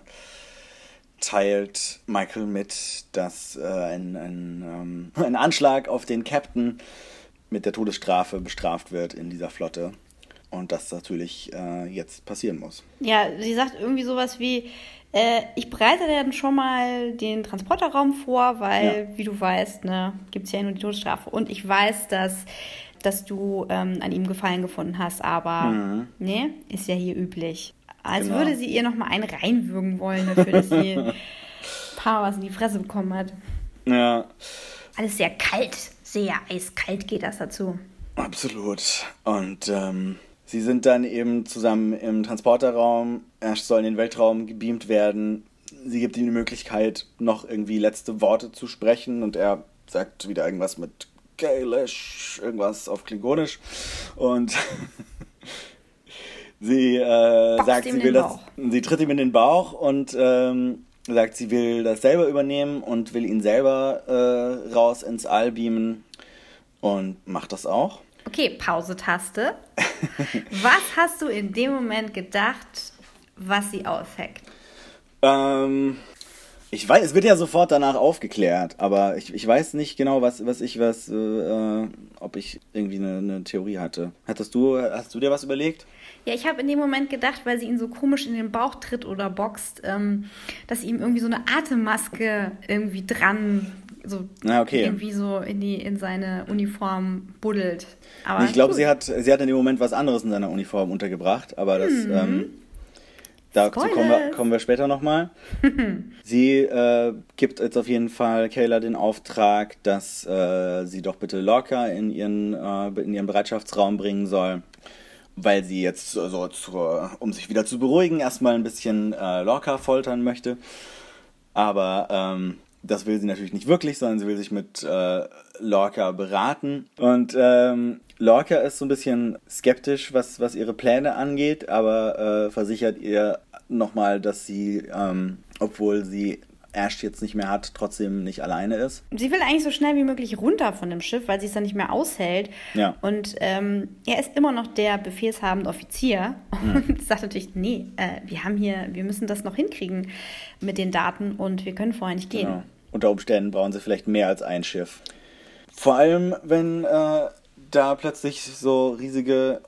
teilt Michael mit, dass äh, ein, ein, ähm, [LAUGHS] ein Anschlag auf den Captain mit der Todesstrafe bestraft wird in dieser Flotte. Und das natürlich äh, jetzt passieren muss. Ja, sie sagt irgendwie sowas wie, äh, ich bereite dann schon mal den Transporterraum vor, weil, ja. wie du weißt, ne, gibt es ja nur die Todesstrafe. Und ich weiß, dass dass du ähm, an ihm Gefallen gefunden hast, aber mhm. ne, ist ja hier üblich. Als genau. würde sie ihr noch mal einen reinwürgen wollen dafür, dass sie [LAUGHS] ein paar was in die Fresse bekommen hat. Ja. Alles sehr kalt, sehr eiskalt geht das dazu. Absolut. Und ähm, sie sind dann eben zusammen im Transporterraum. Er soll in den Weltraum gebeamt werden. Sie gibt ihm die Möglichkeit, noch irgendwie letzte Worte zu sprechen und er sagt wieder irgendwas mit Gaelish, irgendwas auf Klingonisch. Und [LAUGHS] sie äh, sagt, sie will das, sie tritt ihm in den Bauch und ähm, sagt, sie will das selber übernehmen und will ihn selber äh, raus ins All beamen und macht das auch. Okay, Pause-Taste. [LAUGHS] was hast du in dem Moment gedacht, was sie ausheckt? Ähm, ich weiß, es wird ja sofort danach aufgeklärt, aber ich, ich weiß nicht genau, was, was ich was, äh, ob ich irgendwie eine, eine Theorie hatte. Hattest du, hast du dir was überlegt? Ja, ich habe in dem Moment gedacht, weil sie ihn so komisch in den Bauch tritt oder boxt, ähm, dass ihm irgendwie so eine Atemmaske irgendwie dran, so ah, okay. irgendwie so in die in seine Uniform buddelt. Aber ich glaube, sie hat, sie hat in dem Moment was anderes in seiner Uniform untergebracht, aber das. Mhm. Ähm, Dazu kommen wir, kommen wir später nochmal. [LAUGHS] sie äh, gibt jetzt auf jeden Fall Kayla den Auftrag, dass äh, sie doch bitte Lorca in ihren, äh, in ihren Bereitschaftsraum bringen soll. Weil sie jetzt, so, zur, um sich wieder zu beruhigen, erstmal ein bisschen äh, Lorca foltern möchte. Aber ähm, das will sie natürlich nicht wirklich, sondern sie will sich mit äh, Lorca beraten. Und ähm, Lorca ist so ein bisschen skeptisch, was, was ihre Pläne angeht, aber äh, versichert ihr nochmal, dass sie, ähm, obwohl sie Ash jetzt nicht mehr hat, trotzdem nicht alleine ist. Sie will eigentlich so schnell wie möglich runter von dem Schiff, weil sie es dann nicht mehr aushält. Ja. Und ähm, er ist immer noch der befehlshabende Offizier mhm. [LAUGHS] und sagt natürlich, nee, äh, wir haben hier, wir müssen das noch hinkriegen mit den Daten und wir können vorher nicht gehen. Genau. Unter Umständen brauchen sie vielleicht mehr als ein Schiff. Vor allem, wenn äh, da plötzlich so riesige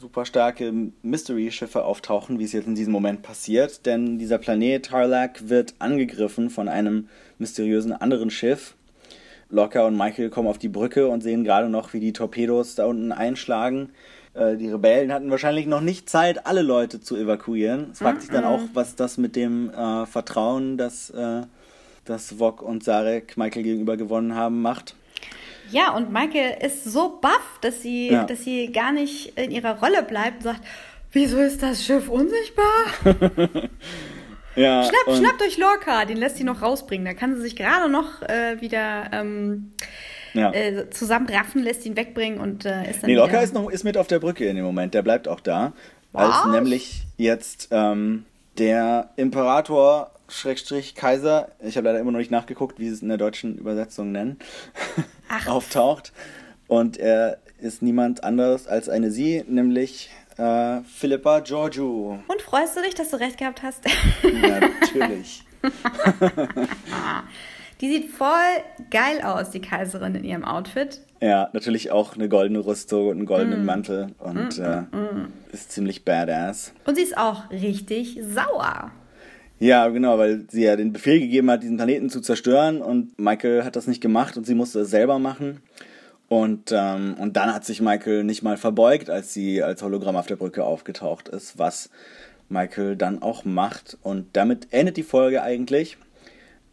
super starke Mystery-Schiffe auftauchen, wie es jetzt in diesem Moment passiert. Denn dieser Planet Tarlac wird angegriffen von einem mysteriösen anderen Schiff. Locker und Michael kommen auf die Brücke und sehen gerade noch, wie die Torpedos da unten einschlagen. Äh, die Rebellen hatten wahrscheinlich noch nicht Zeit, alle Leute zu evakuieren. Es fragt mm -mm. sich dann auch, was das mit dem äh, Vertrauen, das, äh, das Vok und Sarek Michael gegenüber gewonnen haben, macht. Ja, und Michael ist so baff, dass sie, ja. dass sie gar nicht in ihrer Rolle bleibt und sagt, wieso ist das Schiff unsichtbar? [LAUGHS] ja, Schnapp, schnappt euch Lorca, den lässt sie noch rausbringen. Da kann sie sich gerade noch äh, wieder ähm, ja. äh, zusammenraffen, lässt ihn wegbringen und äh, ist dann. Nee, Lorca ist, noch, ist mit auf der Brücke in dem Moment, der bleibt auch da. Was? Als nämlich jetzt ähm, der Imperator Schrägstrich Kaiser, ich habe leider immer noch nicht nachgeguckt, wie sie es in der deutschen Übersetzung nennen, [LAUGHS] auftaucht. Und er ist niemand anderes als eine sie, nämlich äh, Philippa Giorgio. Und freust du dich, dass du recht gehabt hast? [LAUGHS] Natürlich. [LAUGHS] die sieht voll geil aus, die Kaiserin in ihrem Outfit. Ja, natürlich auch eine goldene Rüstung und einen goldenen mm. Mantel und mm, äh, mm. ist ziemlich badass. Und sie ist auch richtig sauer. Ja, genau, weil sie ja den Befehl gegeben hat, diesen Planeten zu zerstören und Michael hat das nicht gemacht und sie musste es selber machen. Und, ähm, und dann hat sich Michael nicht mal verbeugt, als sie als Hologramm auf der Brücke aufgetaucht ist, was Michael dann auch macht. Und damit endet die Folge eigentlich.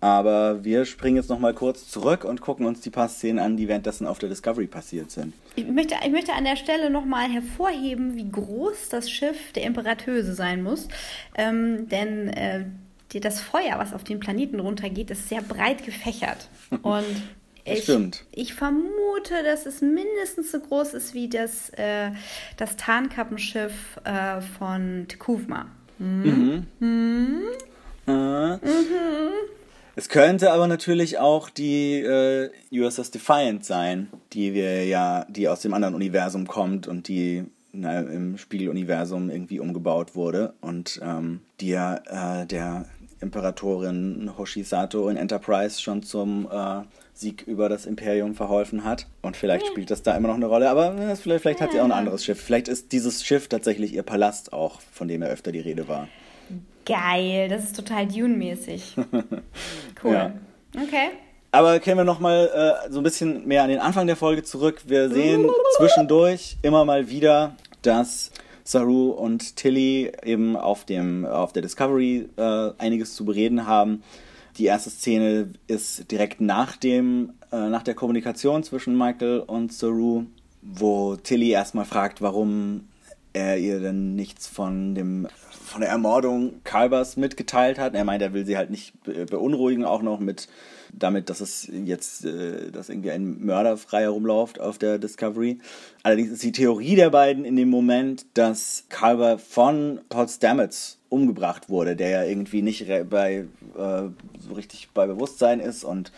Aber wir springen jetzt nochmal kurz zurück und gucken uns die paar Szenen an, die währenddessen auf der Discovery passiert sind. Ich möchte, ich möchte an der Stelle nochmal hervorheben, wie groß das Schiff der Imperatöse sein muss. Ähm, denn äh, die, das Feuer, was auf den Planeten runtergeht, ist sehr breit gefächert. [LAUGHS] Und ich, Stimmt. ich vermute, dass es mindestens so groß ist wie das, äh, das Tarnkappenschiff äh, von Tekuvma. Mhm. Mhm. Mhm. Es könnte aber natürlich auch die äh, USS Defiant sein, die wir ja, die aus dem anderen Universum kommt und die na, im Spiegeluniversum irgendwie umgebaut wurde und ähm, die ja äh, der Imperatorin Hoshisato in Enterprise schon zum äh, Sieg über das Imperium verholfen hat. Und vielleicht spielt das da immer noch eine Rolle, aber äh, vielleicht, vielleicht hat sie auch ein anderes Schiff. Vielleicht ist dieses Schiff tatsächlich ihr Palast auch, von dem ja öfter die Rede war. Geil, das ist total Dune-mäßig. [LAUGHS] Cool. Ja. Okay. Aber kehren wir nochmal äh, so ein bisschen mehr an den Anfang der Folge zurück. Wir sehen zwischendurch immer mal wieder, dass Saru und Tilly eben auf, dem, auf der Discovery äh, einiges zu bereden haben. Die erste Szene ist direkt nach, dem, äh, nach der Kommunikation zwischen Michael und Saru, wo Tilly erstmal fragt, warum er ihr denn nichts von dem von der Ermordung Kalbers mitgeteilt hat. Er meint, er will sie halt nicht beunruhigen, auch noch mit damit, dass es jetzt, äh, dass irgendwie ein Mörder frei herumläuft auf der Discovery. Allerdings ist die Theorie der beiden in dem Moment, dass Kalber von Paul umgebracht wurde, der ja irgendwie nicht bei äh, so richtig bei Bewusstsein ist und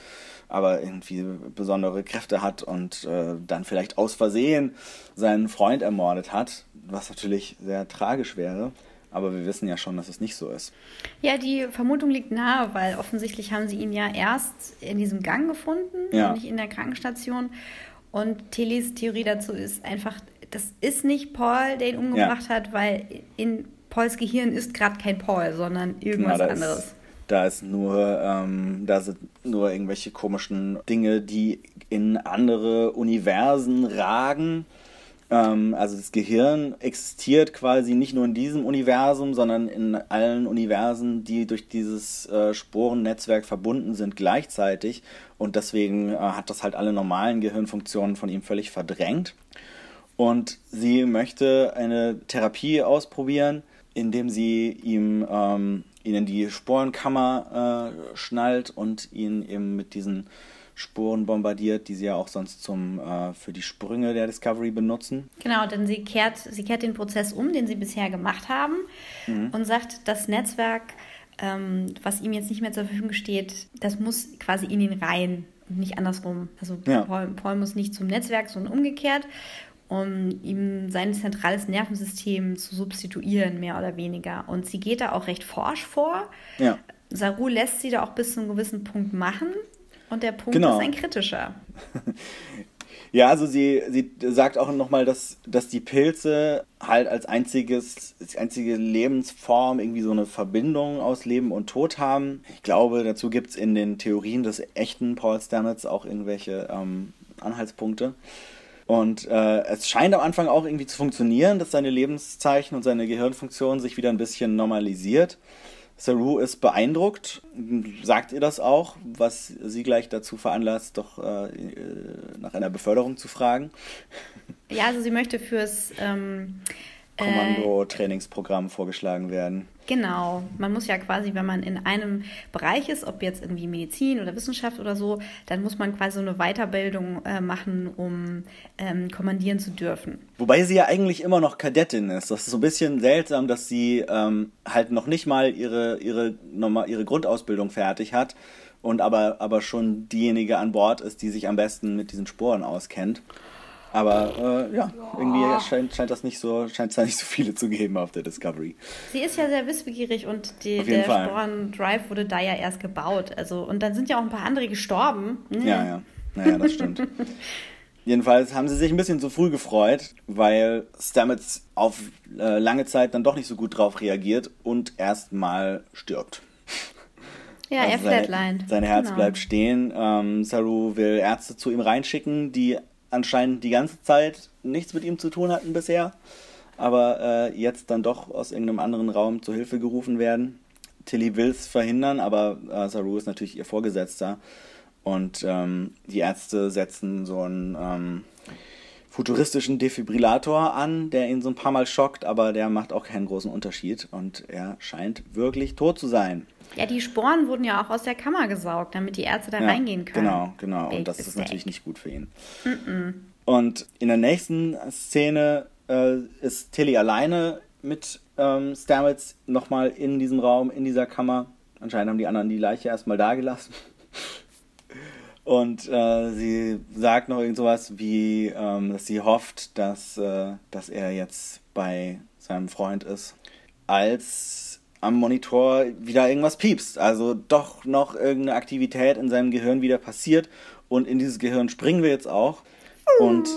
aber irgendwie besondere Kräfte hat und äh, dann vielleicht aus Versehen seinen Freund ermordet hat, was natürlich sehr tragisch wäre. Aber wir wissen ja schon, dass es nicht so ist. Ja, die Vermutung liegt nahe, weil offensichtlich haben sie ihn ja erst in diesem Gang gefunden, ja. nicht in der Krankenstation. Und Tillys Theorie dazu ist einfach, das ist nicht Paul, der ihn umgebracht ja. hat, weil in Pauls Gehirn ist gerade kein Paul, sondern irgendwas genau, anderes. Ist, da ist nur, ähm, da sind nur irgendwelche komischen Dinge, die in andere Universen ragen ähm, also das Gehirn existiert quasi nicht nur in diesem Universum, sondern in allen Universen, die durch dieses äh, Sporennetzwerk verbunden sind gleichzeitig. Und deswegen äh, hat das halt alle normalen Gehirnfunktionen von ihm völlig verdrängt. Und sie möchte eine Therapie ausprobieren, indem sie ihm ähm, ihn in die Sporenkammer äh, schnallt und ihn eben mit diesen Spuren bombardiert, die sie ja auch sonst zum, äh, für die Sprünge der Discovery benutzen. Genau, denn sie kehrt, sie kehrt den Prozess um, den sie bisher gemacht haben mhm. und sagt, das Netzwerk ähm, was ihm jetzt nicht mehr zur Verfügung steht, das muss quasi in ihn rein und nicht andersrum. Also ja. Paul, Paul muss nicht zum Netzwerk, sondern umgekehrt um ihm sein zentrales Nervensystem zu substituieren, mehr oder weniger. Und sie geht da auch recht forsch vor. Ja. Saru lässt sie da auch bis zu einem gewissen Punkt machen. Und der Punkt genau. ist ein kritischer. [LAUGHS] Ja, also sie, sie sagt auch nochmal, dass, dass die Pilze halt als einziges, als einzige Lebensform irgendwie so eine Verbindung aus Leben und Tod haben. Ich glaube, dazu gibt es in den Theorien des echten Paul Stamets auch irgendwelche ähm, Anhaltspunkte. Und äh, es scheint am Anfang auch irgendwie zu funktionieren, dass seine Lebenszeichen und seine Gehirnfunktion sich wieder ein bisschen normalisiert. Saru ist beeindruckt, sagt ihr das auch, was sie gleich dazu veranlasst, doch äh, nach einer Beförderung zu fragen. Ja, also sie möchte fürs ähm, Kommando-Trainingsprogramm vorgeschlagen werden. Genau. Man muss ja quasi, wenn man in einem Bereich ist, ob jetzt irgendwie Medizin oder Wissenschaft oder so, dann muss man quasi so eine Weiterbildung äh, machen, um ähm, kommandieren zu dürfen. Wobei sie ja eigentlich immer noch Kadettin ist. Das ist so ein bisschen seltsam, dass sie ähm, halt noch nicht mal ihre, ihre, nochmal ihre Grundausbildung fertig hat und aber, aber schon diejenige an Bord ist, die sich am besten mit diesen Sporen auskennt. Aber äh, ja, irgendwie scheint, scheint das nicht so, scheint es da nicht so viele zu geben auf der Discovery. Sie ist ja sehr wissbegierig und die, der Sporen-Drive wurde da ja erst gebaut. Also, und dann sind ja auch ein paar andere gestorben. Mhm. Ja, ja. Naja, das stimmt. [LAUGHS] Jedenfalls haben sie sich ein bisschen zu früh gefreut, weil Stamets auf äh, lange Zeit dann doch nicht so gut drauf reagiert und erstmal stirbt. [LAUGHS] Ja, also er flatlined. Sein Herz genau. bleibt stehen. Ähm, Saru will Ärzte zu ihm reinschicken, die anscheinend die ganze Zeit nichts mit ihm zu tun hatten bisher, aber äh, jetzt dann doch aus irgendeinem anderen Raum zu Hilfe gerufen werden. Tilly will es verhindern, aber äh, Saru ist natürlich ihr Vorgesetzter und ähm, die Ärzte setzen so einen ähm, futuristischen Defibrillator an, der ihn so ein paar Mal schockt, aber der macht auch keinen großen Unterschied und er scheint wirklich tot zu sein. Ja, die Sporen wurden ja auch aus der Kammer gesaugt, damit die Ärzte da ja, reingehen können. Genau, genau. Big und das ist natürlich nicht gut für ihn. Mm -mm. Und in der nächsten Szene äh, ist Tilly alleine mit ähm, Stamets nochmal in diesem Raum, in dieser Kammer. Anscheinend haben die anderen die Leiche erstmal da gelassen. [LAUGHS] Und äh, sie sagt noch irgend sowas wie, ähm, dass sie hofft, dass, äh, dass er jetzt bei seinem Freund ist. Als am Monitor wieder irgendwas piepst. Also doch noch irgendeine Aktivität in seinem Gehirn wieder passiert. Und in dieses Gehirn springen wir jetzt auch. Und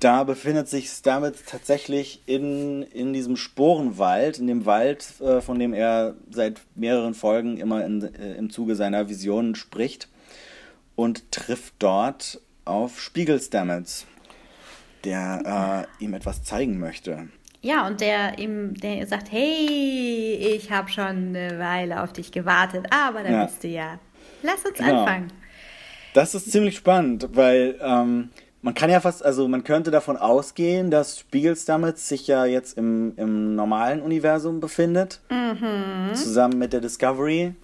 da befindet sich Stamets tatsächlich in, in diesem Sporenwald, in dem Wald, äh, von dem er seit mehreren Folgen immer in, äh, im Zuge seiner Visionen spricht. Und trifft dort auf Spiegel Stamets, der äh, ihm etwas zeigen möchte. Ja, und der ihm, der sagt, hey, ich habe schon eine Weile auf dich gewartet, aber da ja. bist du ja. Lass uns genau. anfangen. Das ist ziemlich spannend, weil ähm, man kann ja fast, also man könnte davon ausgehen, dass Spiegelstamets sich ja jetzt im, im normalen Universum befindet, mhm. zusammen mit der Discovery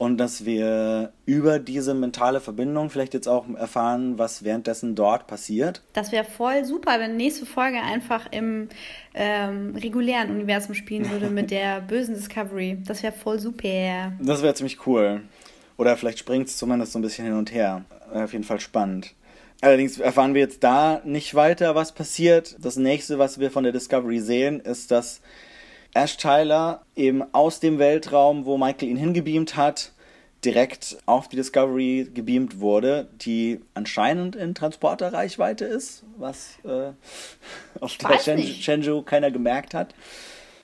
und dass wir über diese mentale Verbindung vielleicht jetzt auch erfahren, was währenddessen dort passiert. Das wäre voll super, wenn nächste Folge einfach im ähm, regulären Universum spielen würde mit [LAUGHS] der bösen Discovery. Das wäre voll super. Das wäre ziemlich cool. Oder vielleicht springt es zumindest so ein bisschen hin und her. Auf jeden Fall spannend. Allerdings erfahren wir jetzt da nicht weiter, was passiert. Das nächste, was wir von der Discovery sehen, ist, dass Ash Tyler eben aus dem Weltraum, wo Michael ihn hingebeamt hat, direkt auf die Discovery gebeamt wurde, die anscheinend in Transporterreichweite ist, was äh, auf der Shenzhou keiner gemerkt hat.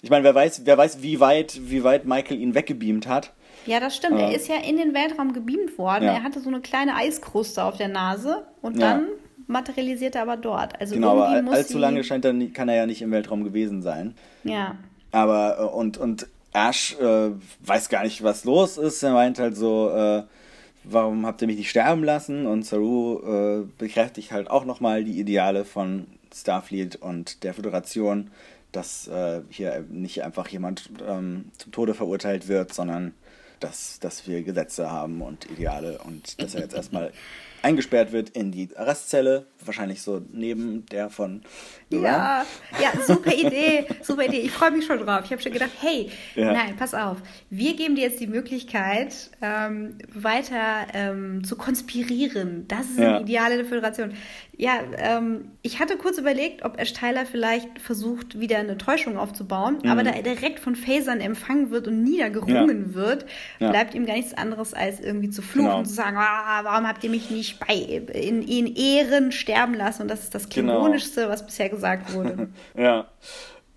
Ich meine, wer weiß, wer weiß, wie weit, wie weit Michael ihn weggebeamt hat. Ja, das stimmt. er ist ja in den Weltraum gebeamt worden. Ja. Er hatte so eine kleine Eiskruste auf der Nase und ja. dann materialisiert er aber dort. Also genau, aber allzu lange scheint er, kann er ja nicht im Weltraum gewesen sein. Ja. Aber äh, und, und Ash äh, weiß gar nicht, was los ist. Er meint halt so, äh, warum habt ihr mich nicht sterben lassen? Und Saru äh, bekräftigt halt auch nochmal die Ideale von Starfleet und der Föderation, dass äh, hier nicht einfach jemand ähm, zum Tode verurteilt wird, sondern dass, dass wir Gesetze haben und Ideale und dass er jetzt erstmal eingesperrt wird in die Arrestzelle, wahrscheinlich so neben der von Ja, ja, super [LAUGHS] Idee, super Idee. Ich freue mich schon drauf. Ich habe schon gedacht, hey, ja. nein, pass auf, wir geben dir jetzt die Möglichkeit, ähm, weiter ähm, zu konspirieren. Das ist ja. eine ideale Föderation. Ja, ähm, ich hatte kurz überlegt, ob Ash Tyler vielleicht versucht, wieder eine Täuschung aufzubauen, mhm. aber da er direkt von Phasern empfangen wird und niedergerungen ja. wird, bleibt ihm gar nichts anderes, als irgendwie zu fluchen genau. und zu sagen, ah, warum habt ihr mich nicht bei, in, in Ehren sterben lassen? Und das ist das. Klingonischste, genau. was bisher gesagt wurde. [LAUGHS] ja.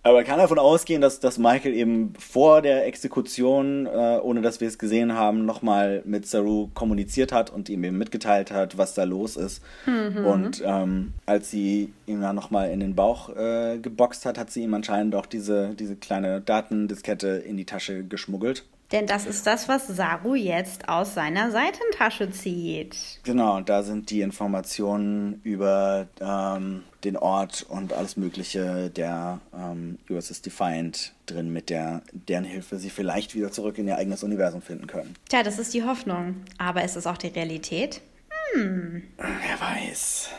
Aber kann davon ausgehen, dass, dass Michael eben vor der Exekution, äh, ohne dass wir es gesehen haben, nochmal mit Saru kommuniziert hat und ihm eben mitgeteilt hat, was da los ist. Mhm. Und ähm, als sie ihm dann nochmal in den Bauch äh, geboxt hat, hat sie ihm anscheinend auch diese, diese kleine Datendiskette in die Tasche geschmuggelt. Denn das ist das, was Saru jetzt aus seiner Seitentasche zieht. Genau, und da sind die Informationen über ähm, den Ort und alles Mögliche der ähm, USS Defiant drin, mit der, deren Hilfe sie vielleicht wieder zurück in ihr eigenes Universum finden können. Tja, das ist die Hoffnung. Aber ist es auch die Realität? Hm. Wer weiß.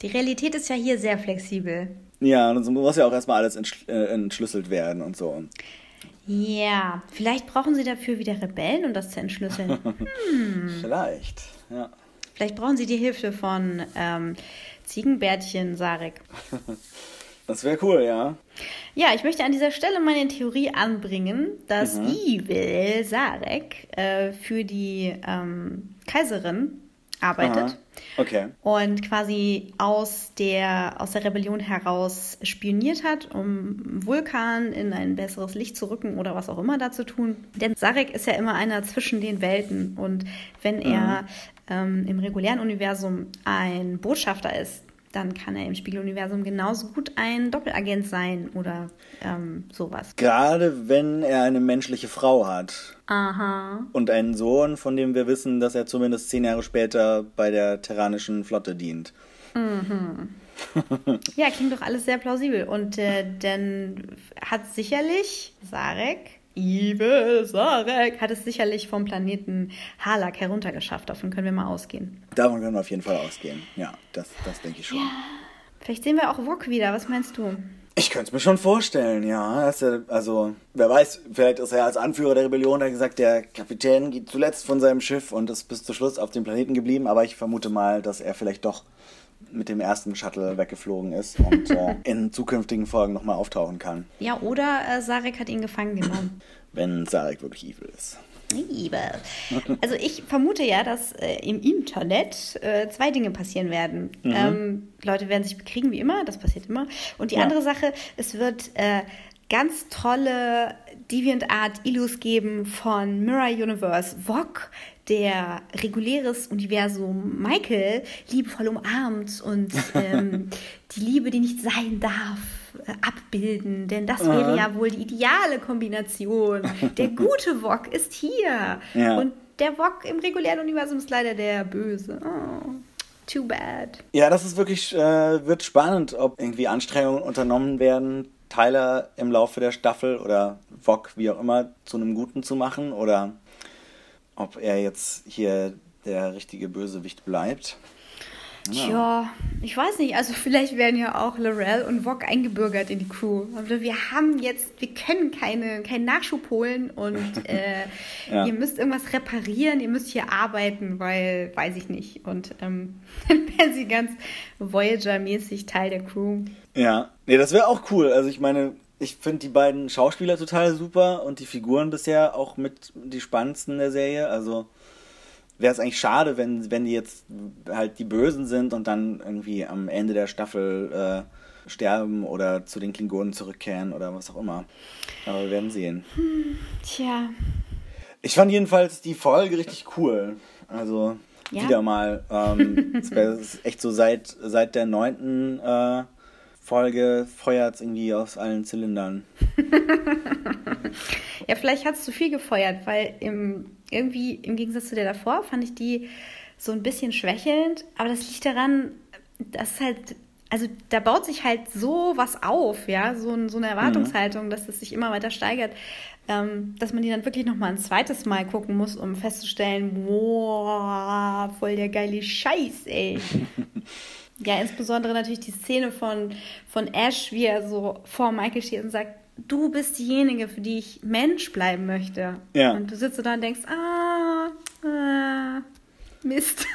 Die Realität ist ja hier sehr flexibel. Ja, und so muss ja auch erstmal alles entschl äh, entschlüsselt werden und so. Ja, vielleicht brauchen sie dafür wieder Rebellen, um das zu entschlüsseln. [LAUGHS] Hm. Vielleicht, ja. Vielleicht brauchen sie die Hilfe von ähm, Ziegenbärtchen Sarek. [LAUGHS] Das wäre cool, ja. Ja, ich möchte an dieser Stelle meine Theorie anbringen, dass mhm. Evil Sarek äh, für die ähm, Kaiserin arbeitet. Aha. Okay. Und quasi aus der, aus der Rebellion heraus spioniert hat, um Vulkan in ein besseres Licht zu rücken oder was auch immer da zu tun. Denn Sarek ist ja immer einer zwischen den Welten. Und wenn er mhm. ähm, im regulären Universum ein Botschafter ist, dann kann er im Spiegeluniversum genauso gut ein Doppelagent sein oder ähm, sowas. Gerade wenn er eine menschliche Frau hat. Aha. Und einen Sohn, von dem wir wissen, dass er zumindest zehn Jahre später bei der terranischen Flotte dient. Mhm. [LAUGHS] ja, klingt doch alles sehr plausibel. Und äh, dann hat sicherlich Sarek Evil Sarek hat es sicherlich vom Planeten Halak heruntergeschafft. Davon können wir mal ausgehen. Davon können wir auf jeden Fall ausgehen. Ja, das, das denke ich schon. Ja. Vielleicht sehen wir auch Wok wieder. Was meinst du? Ich könnte es mir schon vorstellen, ja. Also, wer weiß, vielleicht ist er als Anführer der Rebellion, hat gesagt, der Kapitän geht zuletzt von seinem Schiff und ist bis zum Schluss auf dem Planeten geblieben. Aber ich vermute mal, dass er vielleicht doch mit dem ersten Shuttle weggeflogen ist und äh, [LAUGHS] in zukünftigen Folgen nochmal auftauchen kann. Ja, oder äh, Sarek hat ihn gefangen genommen. Wenn Sarek wirklich evil ist. Evil. [LAUGHS] Also ich vermute ja, dass äh, im Internet äh, zwei Dinge passieren werden. Mhm. Ähm, Leute werden sich bekriegen wie immer, das passiert immer. Und die ja. andere Sache, es wird äh, ganz tolle DeviantArt-Illus geben von Mirror Universe. Vok der reguläres Universum Michael liebevoll umarmt und [LAUGHS] ähm, die Liebe, die nicht sein darf, äh, abbilden. Denn das wäre ja wohl die ideale Kombination. Der [LAUGHS] gute Wok ist hier. Ja. Und der Wok im regulären Universum ist leider der Böse. Oh. Too bad. Ja, das ist wirklich, äh, wird spannend, ob irgendwie Anstrengungen unternommen werden, Tyler im Laufe der Staffel oder Wok, wie auch immer, zu einem Guten zu machen oder ob er jetzt hier der richtige Bösewicht bleibt. Ja. Tja, ich weiß nicht. Also vielleicht werden ja auch Lorel und Vog eingebürgert in die Crew. Also wir haben jetzt, wir können keine, keinen Nachschub holen und [LAUGHS] äh, ja. ihr müsst irgendwas reparieren, ihr müsst hier arbeiten, weil, weiß ich nicht. Und ähm, [LAUGHS] dann wären sie ganz Voyager-mäßig Teil der Crew. Ja, nee, das wäre auch cool. Also ich meine, ich finde die beiden Schauspieler total super und die Figuren bisher auch mit die spannendsten der Serie. Also wäre es eigentlich schade, wenn, wenn die jetzt halt die Bösen sind und dann irgendwie am Ende der Staffel äh, sterben oder zu den Klingonen zurückkehren oder was auch immer. Aber wir werden sehen. Hm, tja. Ich fand jedenfalls die Folge richtig cool. Also ja? wieder mal. Ähm, [LAUGHS] es ist echt so seit, seit der neunten äh, Folge feuert es irgendwie aus allen Zylindern. [LAUGHS] ja, vielleicht hat es zu viel gefeuert, weil im, irgendwie im Gegensatz zu der davor fand ich die so ein bisschen schwächelnd. Aber das liegt daran, dass halt also da baut sich halt so was auf, ja, so, so eine Erwartungshaltung, mhm. dass es sich immer weiter steigert, ähm, dass man die dann wirklich nochmal ein zweites Mal gucken muss, um festzustellen, boah, voll der geile Scheiß, ey. [LAUGHS] ja, insbesondere natürlich die Szene von, von Ash, wie er so vor Michael steht und sagt, du bist diejenige, für die ich Mensch bleiben möchte. Ja. Und du sitzt da und denkst, ah, ah Mist.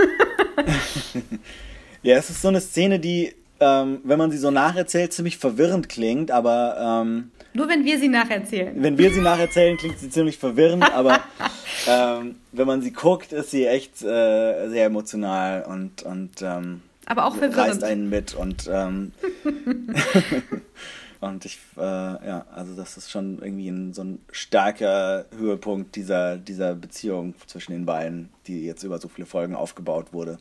[LAUGHS] ja, es ist so eine Szene, die ähm, wenn man sie so nacherzählt, ziemlich verwirrend klingt, aber. Ähm, Nur wenn wir sie nacherzählen. Wenn wir sie nacherzählen, klingt sie ziemlich verwirrend, [LAUGHS] aber ähm, wenn man sie guckt, ist sie echt äh, sehr emotional und. und ähm, aber auch verwirrend. Reißt einen mit und. Ähm, [LAUGHS] und ich, äh, ja, also das ist schon irgendwie ein, so ein starker Höhepunkt dieser, dieser Beziehung zwischen den beiden, die jetzt über so viele Folgen aufgebaut wurde.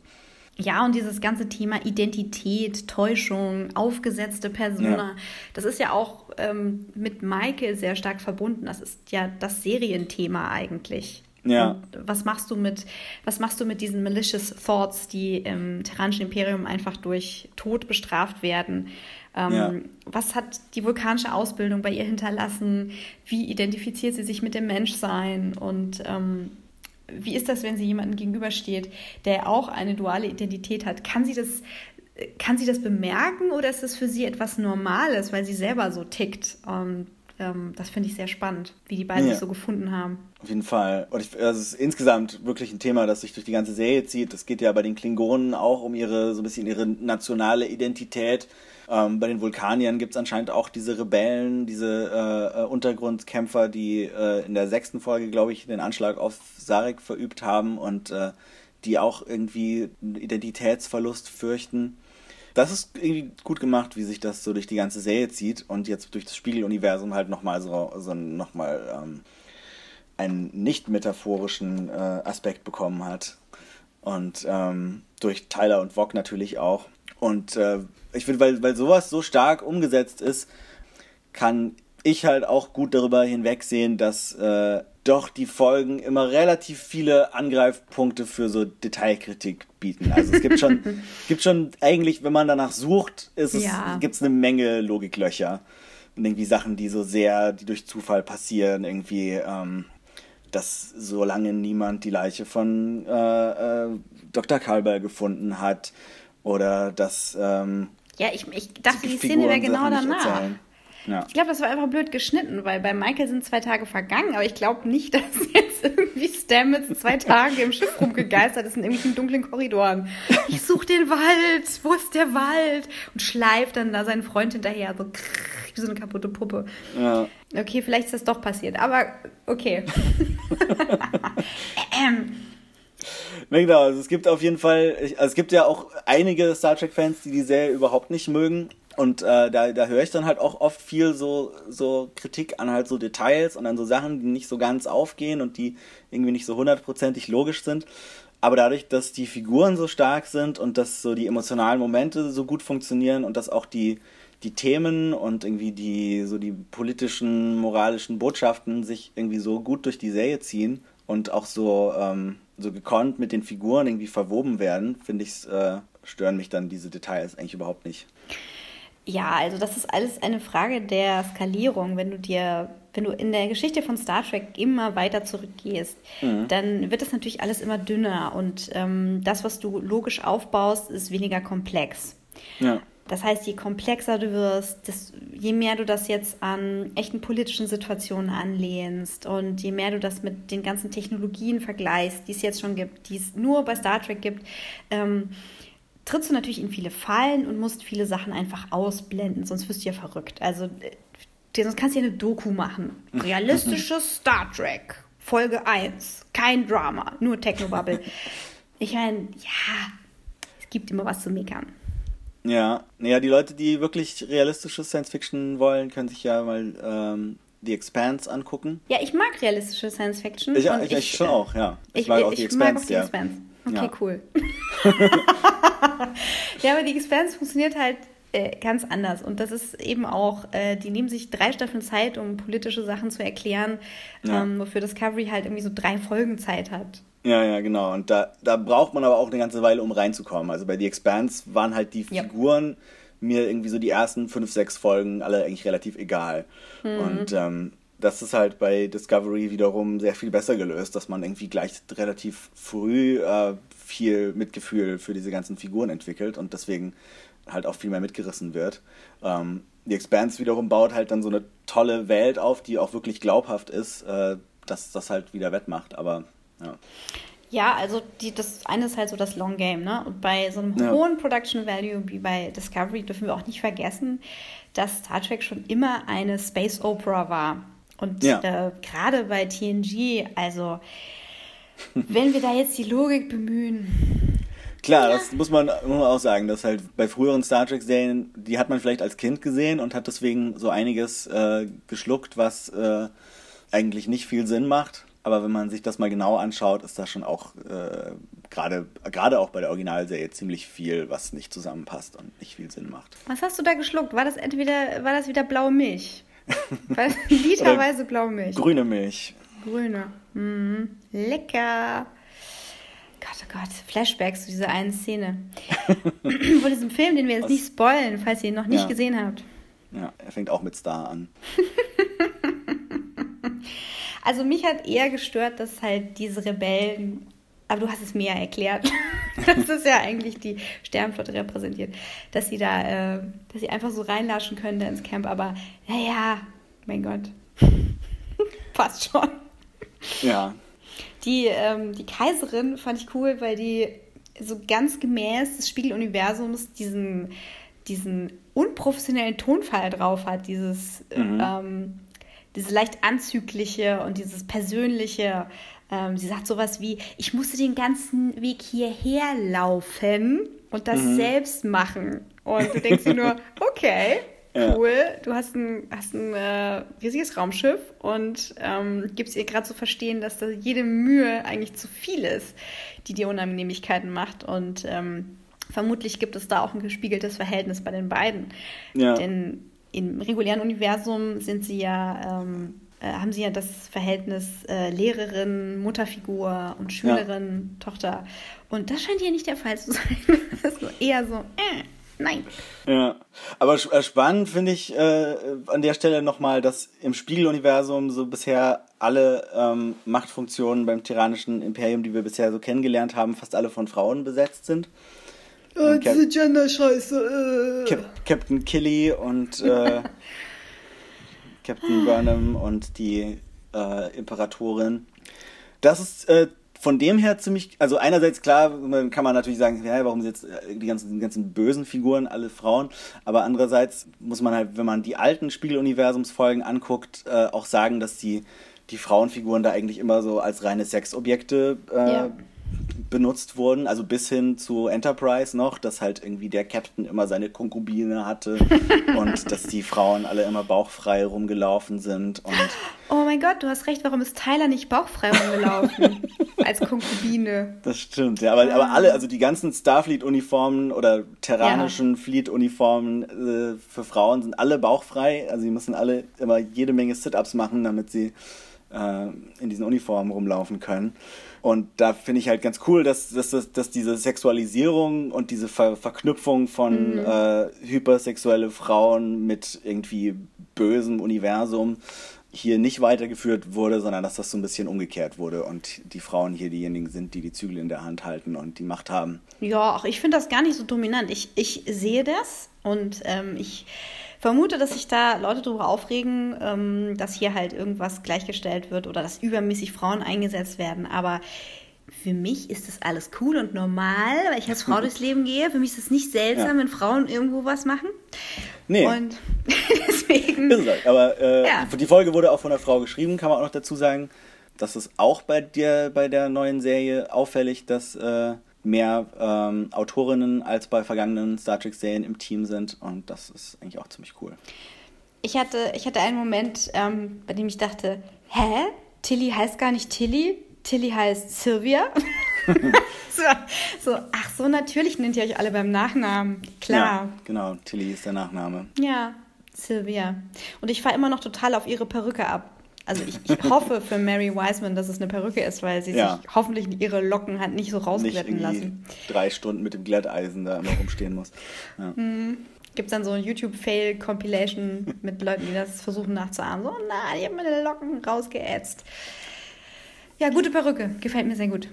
Ja, und dieses ganze Thema Identität, Täuschung, aufgesetzte Persona, ja. das ist ja auch ähm, mit Michael sehr stark verbunden. Das ist ja das Serienthema eigentlich. Ja. Und was machst du mit, was machst du mit diesen malicious thoughts, die im Terranischen Imperium einfach durch Tod bestraft werden? Ähm, ja. Was hat die vulkanische Ausbildung bei ihr hinterlassen? Wie identifiziert sie sich mit dem Menschsein? Und ähm, wie ist das, wenn sie jemandem gegenübersteht, der auch eine duale Identität hat? Kann sie das, kann sie das bemerken oder ist das für sie etwas Normales, weil sie selber so tickt? Und ähm, das finde ich sehr spannend, wie die beiden ja. sich so gefunden haben. Auf jeden Fall. Und ich, das ist insgesamt wirklich ein Thema, das sich durch die ganze Serie zieht. Es geht ja bei den Klingonen auch um ihre, so ein bisschen ihre nationale Identität ähm, bei den Vulkaniern gibt es anscheinend auch diese Rebellen, diese äh, äh, Untergrundkämpfer, die äh, in der sechsten Folge, glaube ich, den Anschlag auf Sarek verübt haben und äh, die auch irgendwie einen Identitätsverlust fürchten. Das ist irgendwie gut gemacht, wie sich das so durch die ganze Serie zieht und jetzt durch das Spiegeluniversum halt nochmal so, so nochmal ähm, einen nicht metaphorischen äh, Aspekt bekommen hat. Und ähm, durch Tyler und Vog natürlich auch. Und äh, ich finde, weil, weil sowas so stark umgesetzt ist, kann ich halt auch gut darüber hinwegsehen, dass äh, doch die Folgen immer relativ viele Angreifpunkte für so Detailkritik bieten. Also es gibt schon, [LAUGHS] gibt schon eigentlich, wenn man danach sucht, ist es, ja. gibt es eine Menge Logiklöcher. Und irgendwie Sachen, die so sehr, die durch Zufall passieren, irgendwie, ähm, dass solange niemand die Leiche von äh, äh, Dr. Kalber gefunden hat, oder dass ähm, ja, ich, ich dachte, die, die Szene wäre genau danach. Ja. Ich glaube, das war einfach blöd geschnitten, weil bei Michael sind zwei Tage vergangen, aber ich glaube nicht, [LAUGHS] dass jetzt irgendwie Stamets zwei Tage im Schiff rumgegeistert ist in irgendwelchen dunklen Korridoren. Ich suche den Wald, wo ist der Wald? Und schleift dann da seinen Freund hinterher, so wie so eine kaputte Puppe. Ja. Okay, vielleicht ist das doch passiert, aber okay. [LAUGHS] ähm. Ne, genau, also es gibt auf jeden Fall, also es gibt ja auch einige Star Trek-Fans, die die Serie überhaupt nicht mögen. Und äh, da, da höre ich dann halt auch oft viel so, so Kritik an halt so Details und an so Sachen, die nicht so ganz aufgehen und die irgendwie nicht so hundertprozentig logisch sind. Aber dadurch, dass die Figuren so stark sind und dass so die emotionalen Momente so gut funktionieren und dass auch die, die Themen und irgendwie die so die politischen, moralischen Botschaften sich irgendwie so gut durch die Serie ziehen und auch so ähm, so gekonnt mit den Figuren irgendwie verwoben werden, finde ich, äh, stören mich dann diese Details eigentlich überhaupt nicht. Ja, also das ist alles eine Frage der Skalierung. Wenn du dir, wenn du in der Geschichte von Star Trek immer weiter zurückgehst, mhm. dann wird das natürlich alles immer dünner und ähm, das, was du logisch aufbaust, ist weniger komplex. Ja. Das heißt, je komplexer du wirst, das, je mehr du das jetzt an echten politischen Situationen anlehnst und je mehr du das mit den ganzen Technologien vergleichst, die es jetzt schon gibt, die es nur bei Star Trek gibt, ähm, trittst du natürlich in viele Fallen und musst viele Sachen einfach ausblenden, sonst wirst du ja verrückt. Also, äh, sonst kannst du ja eine Doku machen. [LAUGHS] Realistisches Star Trek, Folge 1, kein Drama, nur Technobubble. [LAUGHS] ich meine, ja, es gibt immer was zu meckern. Ja, ja, die Leute, die wirklich realistische Science Fiction wollen, können sich ja mal ähm, The Expanse angucken. Ja, ich mag realistische Science Fiction. Ich, ich, ich schon auch, ja. Ich, ich mag auch The Expanse. Mag auch The ja. Okay, ja. cool. [LAUGHS] ja, aber The Expanse funktioniert halt äh, ganz anders. Und das ist eben auch, äh, die nehmen sich drei Staffeln Zeit, um politische Sachen zu erklären, ja. ähm, wofür Discovery halt irgendwie so drei Folgen Zeit hat. Ja, ja, genau. Und da, da braucht man aber auch eine ganze Weile, um reinzukommen. Also bei The Expanse waren halt die Figuren mir irgendwie so die ersten fünf, sechs Folgen alle eigentlich relativ egal. Mhm. Und ähm, das ist halt bei Discovery wiederum sehr viel besser gelöst, dass man irgendwie gleich relativ früh äh, viel Mitgefühl für diese ganzen Figuren entwickelt und deswegen halt auch viel mehr mitgerissen wird. Ähm, die Expanse wiederum baut halt dann so eine tolle Welt auf, die auch wirklich glaubhaft ist, äh, dass das halt wieder wettmacht, aber ja. Ja, also die, das eine ist halt so das Long Game, ne? Und bei so einem ja. hohen Production Value wie bei Discovery dürfen wir auch nicht vergessen, dass Star Trek schon immer eine Space Opera war. Und ja. äh, gerade bei TNG, also wenn wir da jetzt die Logik bemühen. Klar, ja. das muss man auch sagen, dass halt bei früheren Star Trek-Serien, die hat man vielleicht als Kind gesehen und hat deswegen so einiges äh, geschluckt, was äh, eigentlich nicht viel Sinn macht. Aber wenn man sich das mal genau anschaut, ist da schon auch äh, gerade gerade auch bei der Originalserie ziemlich viel, was nicht zusammenpasst und nicht viel Sinn macht. Was hast du da geschluckt? War das entweder war das wieder blaue Milch? [LAUGHS] Literweise blaue Milch. Grüne Milch. Grüne. Mhm. Lecker. Gott, oh Gott, Flashbacks zu dieser einen Szene. [LAUGHS] Von diesem Film, den wir jetzt Was? nicht spoilen, falls ihr ihn noch nicht ja. gesehen habt. Ja, er fängt auch mit Star an. [LAUGHS] also mich hat eher gestört, dass halt diese Rebellen, aber du hast es mir ja erklärt, [LAUGHS] das ist ja eigentlich die Sternflotte repräsentiert, dass sie da, äh, dass sie einfach so reinlaschen können da ins Camp, aber naja, mein Gott, [LAUGHS] passt schon. Ja. Die, ähm, die Kaiserin fand ich cool, weil die so ganz gemäß des Spiegeluniversums diesen, diesen unprofessionellen Tonfall drauf hat, dieses, mhm. ähm, diese leicht anzügliche und dieses persönliche. Ähm, sie sagt sowas wie, ich musste den ganzen Weg hierher laufen und das mhm. selbst machen. Und du denkst dir nur, [LAUGHS] okay, cool. Ja. Du hast ein, hast ein äh, riesiges Raumschiff und ähm, gibst ihr gerade zu verstehen, dass da jede Mühe eigentlich zu viel ist, die dir Unannehmlichkeiten macht. Und ähm, vermutlich gibt es da auch ein gespiegeltes Verhältnis bei den beiden. Ja. Denn im regulären Universum sind sie ja. Ähm, äh, haben sie ja das Verhältnis äh, Lehrerin, Mutterfigur und Schülerin, ja. Tochter. Und das scheint hier nicht der Fall zu [LAUGHS] sein. das ist eher so, äh, Nein. Ja, aber äh, spannend finde ich äh, an der Stelle nochmal, dass im Spiegeluniversum so bisher alle ähm, Machtfunktionen beim tyrannischen Imperium, die wir bisher so kennengelernt haben, fast alle von Frauen besetzt sind. Oh, diese Gender-Scheiße. Äh. Cap Captain Killy und äh, [LAUGHS] Captain Burnham und die äh, Imperatorin. Das ist äh, von dem her ziemlich, also einerseits klar, kann man natürlich sagen, ja, warum sind jetzt äh, die ganzen, die ganzen bösen Figuren alle Frauen, aber andererseits muss man halt, wenn man die alten Spiegeluniversumsfolgen anguckt, äh, auch sagen, dass die, die Frauenfiguren da eigentlich immer so als reine Sexobjekte äh, ja benutzt wurden, also bis hin zu Enterprise noch, dass halt irgendwie der Captain immer seine Konkubine hatte [LAUGHS] und dass die Frauen alle immer bauchfrei rumgelaufen sind und Oh mein Gott, du hast recht, warum ist Tyler nicht bauchfrei rumgelaufen [LAUGHS] als Konkubine? Das stimmt, ja, aber, aber alle, also die ganzen Starfleet-Uniformen oder terranischen ja. Fleet-Uniformen äh, für Frauen sind alle bauchfrei, also sie müssen alle immer jede Menge Sit-Ups machen, damit sie äh, in diesen Uniformen rumlaufen können. Und da finde ich halt ganz cool, dass, dass, dass, dass diese Sexualisierung und diese Ver Verknüpfung von mhm. äh, hypersexuelle Frauen mit irgendwie bösem Universum hier nicht weitergeführt wurde, sondern dass das so ein bisschen umgekehrt wurde und die Frauen hier diejenigen sind, die die Zügel in der Hand halten und die Macht haben. Ja, auch ich finde das gar nicht so dominant. Ich, ich sehe das und ähm, ich vermute, dass sich da Leute darüber aufregen, ähm, dass hier halt irgendwas gleichgestellt wird oder dass übermäßig Frauen eingesetzt werden. Aber für mich ist das alles cool und normal, weil ich als [LAUGHS] Frau durchs Leben gehe. Für mich ist es nicht seltsam, ja. wenn Frauen irgendwo was machen. Nee. Und [LAUGHS] deswegen. Ist Aber äh, ja. die Folge wurde auch von einer Frau geschrieben, kann man auch noch dazu sagen. Das ist auch bei dir bei der neuen Serie auffällig, dass äh, mehr ähm, Autorinnen als bei vergangenen Star Trek-Serien im Team sind und das ist eigentlich auch ziemlich cool. Ich hatte, ich hatte einen Moment, ähm, bei dem ich dachte, hä? Tilly heißt gar nicht Tilly, Tilly heißt Sylvia. [LAUGHS] [LAUGHS] so, ach so, natürlich nennt ihr euch alle beim Nachnamen. Klar. Ja, genau, Tilly ist der Nachname. Ja, Sylvia. Und ich fahre immer noch total auf ihre Perücke ab. Also ich, ich hoffe für Mary Wiseman, dass es eine Perücke ist, weil sie ja. sich hoffentlich ihre Locken hat nicht so rausglätten nicht lassen. Drei Stunden mit dem Glätteisen da immer rumstehen muss. Ja. Hm. Gibt es dann so ein YouTube-Fail-Compilation mit Leuten, die das versuchen nachzuahmen. So, na, ich habe meine Locken rausgeätzt. Ja, gute Perücke. Gefällt mir sehr gut.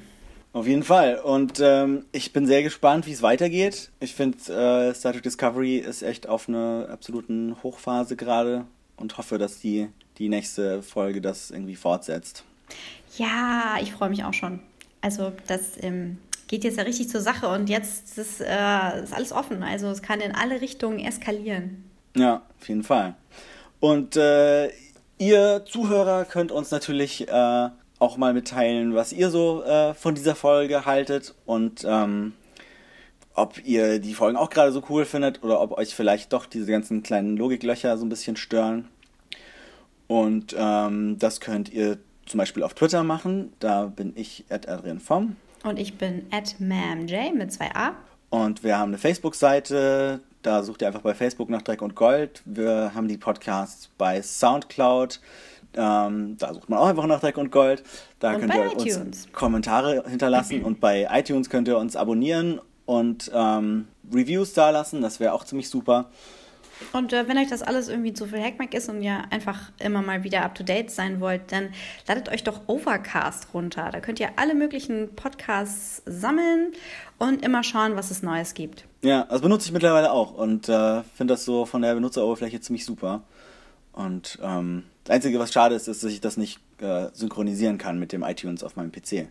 Auf jeden Fall. Und ähm, ich bin sehr gespannt, wie es weitergeht. Ich finde, äh, Star Trek Discovery ist echt auf einer absoluten Hochphase gerade und hoffe, dass die, die nächste Folge das irgendwie fortsetzt. Ja, ich freue mich auch schon. Also, das ähm, geht jetzt ja richtig zur Sache und jetzt ist, äh, ist alles offen. Also, es kann in alle Richtungen eskalieren. Ja, auf jeden Fall. Und äh, ihr Zuhörer könnt uns natürlich äh, auch mal mitteilen, was ihr so äh, von dieser Folge haltet und ähm, ob ihr die Folgen auch gerade so cool findet oder ob euch vielleicht doch diese ganzen kleinen Logiklöcher so ein bisschen stören. Und ähm, das könnt ihr zum Beispiel auf Twitter machen. Da bin ich at Adrian Vom. Und ich bin at MamJ mit zwei A. Und wir haben eine Facebook-Seite. Da sucht ihr einfach bei Facebook nach Dreck und Gold. Wir haben die Podcasts bei Soundcloud. Ähm, da sucht man auch einfach nach Dreck und Gold. Da und könnt ihr iTunes. uns Kommentare hinterlassen und bei iTunes könnt ihr uns abonnieren und ähm, Reviews da lassen. Das wäre auch ziemlich super. Und äh, wenn euch das alles irgendwie zu viel Hackmack ist und ihr einfach immer mal wieder up to date sein wollt, dann ladet euch doch Overcast runter. Da könnt ihr alle möglichen Podcasts sammeln und immer schauen, was es Neues gibt. Ja, das benutze ich mittlerweile auch und äh, finde das so von der Benutzeroberfläche ziemlich super. Und ähm, das Einzige, was schade ist, ist, dass ich das nicht äh, synchronisieren kann mit dem iTunes auf meinem PC.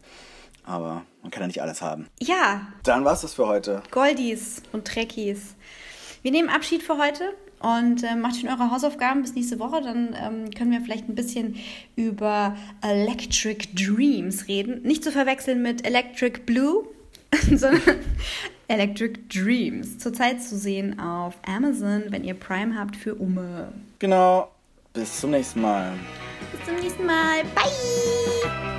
Aber man kann ja nicht alles haben. Ja. Dann war's das für heute. Goldies und Trekkies. Wir nehmen Abschied für heute und äh, macht schon eure Hausaufgaben bis nächste Woche. Dann ähm, können wir vielleicht ein bisschen über Electric Dreams reden. Nicht zu verwechseln mit Electric Blue, [LAUGHS] sondern Electric Dreams. Zurzeit zu sehen auf Amazon, wenn ihr Prime habt für Umme. Genau. Bis zum nächsten Mal. Bis zum nächsten Mal. Bye.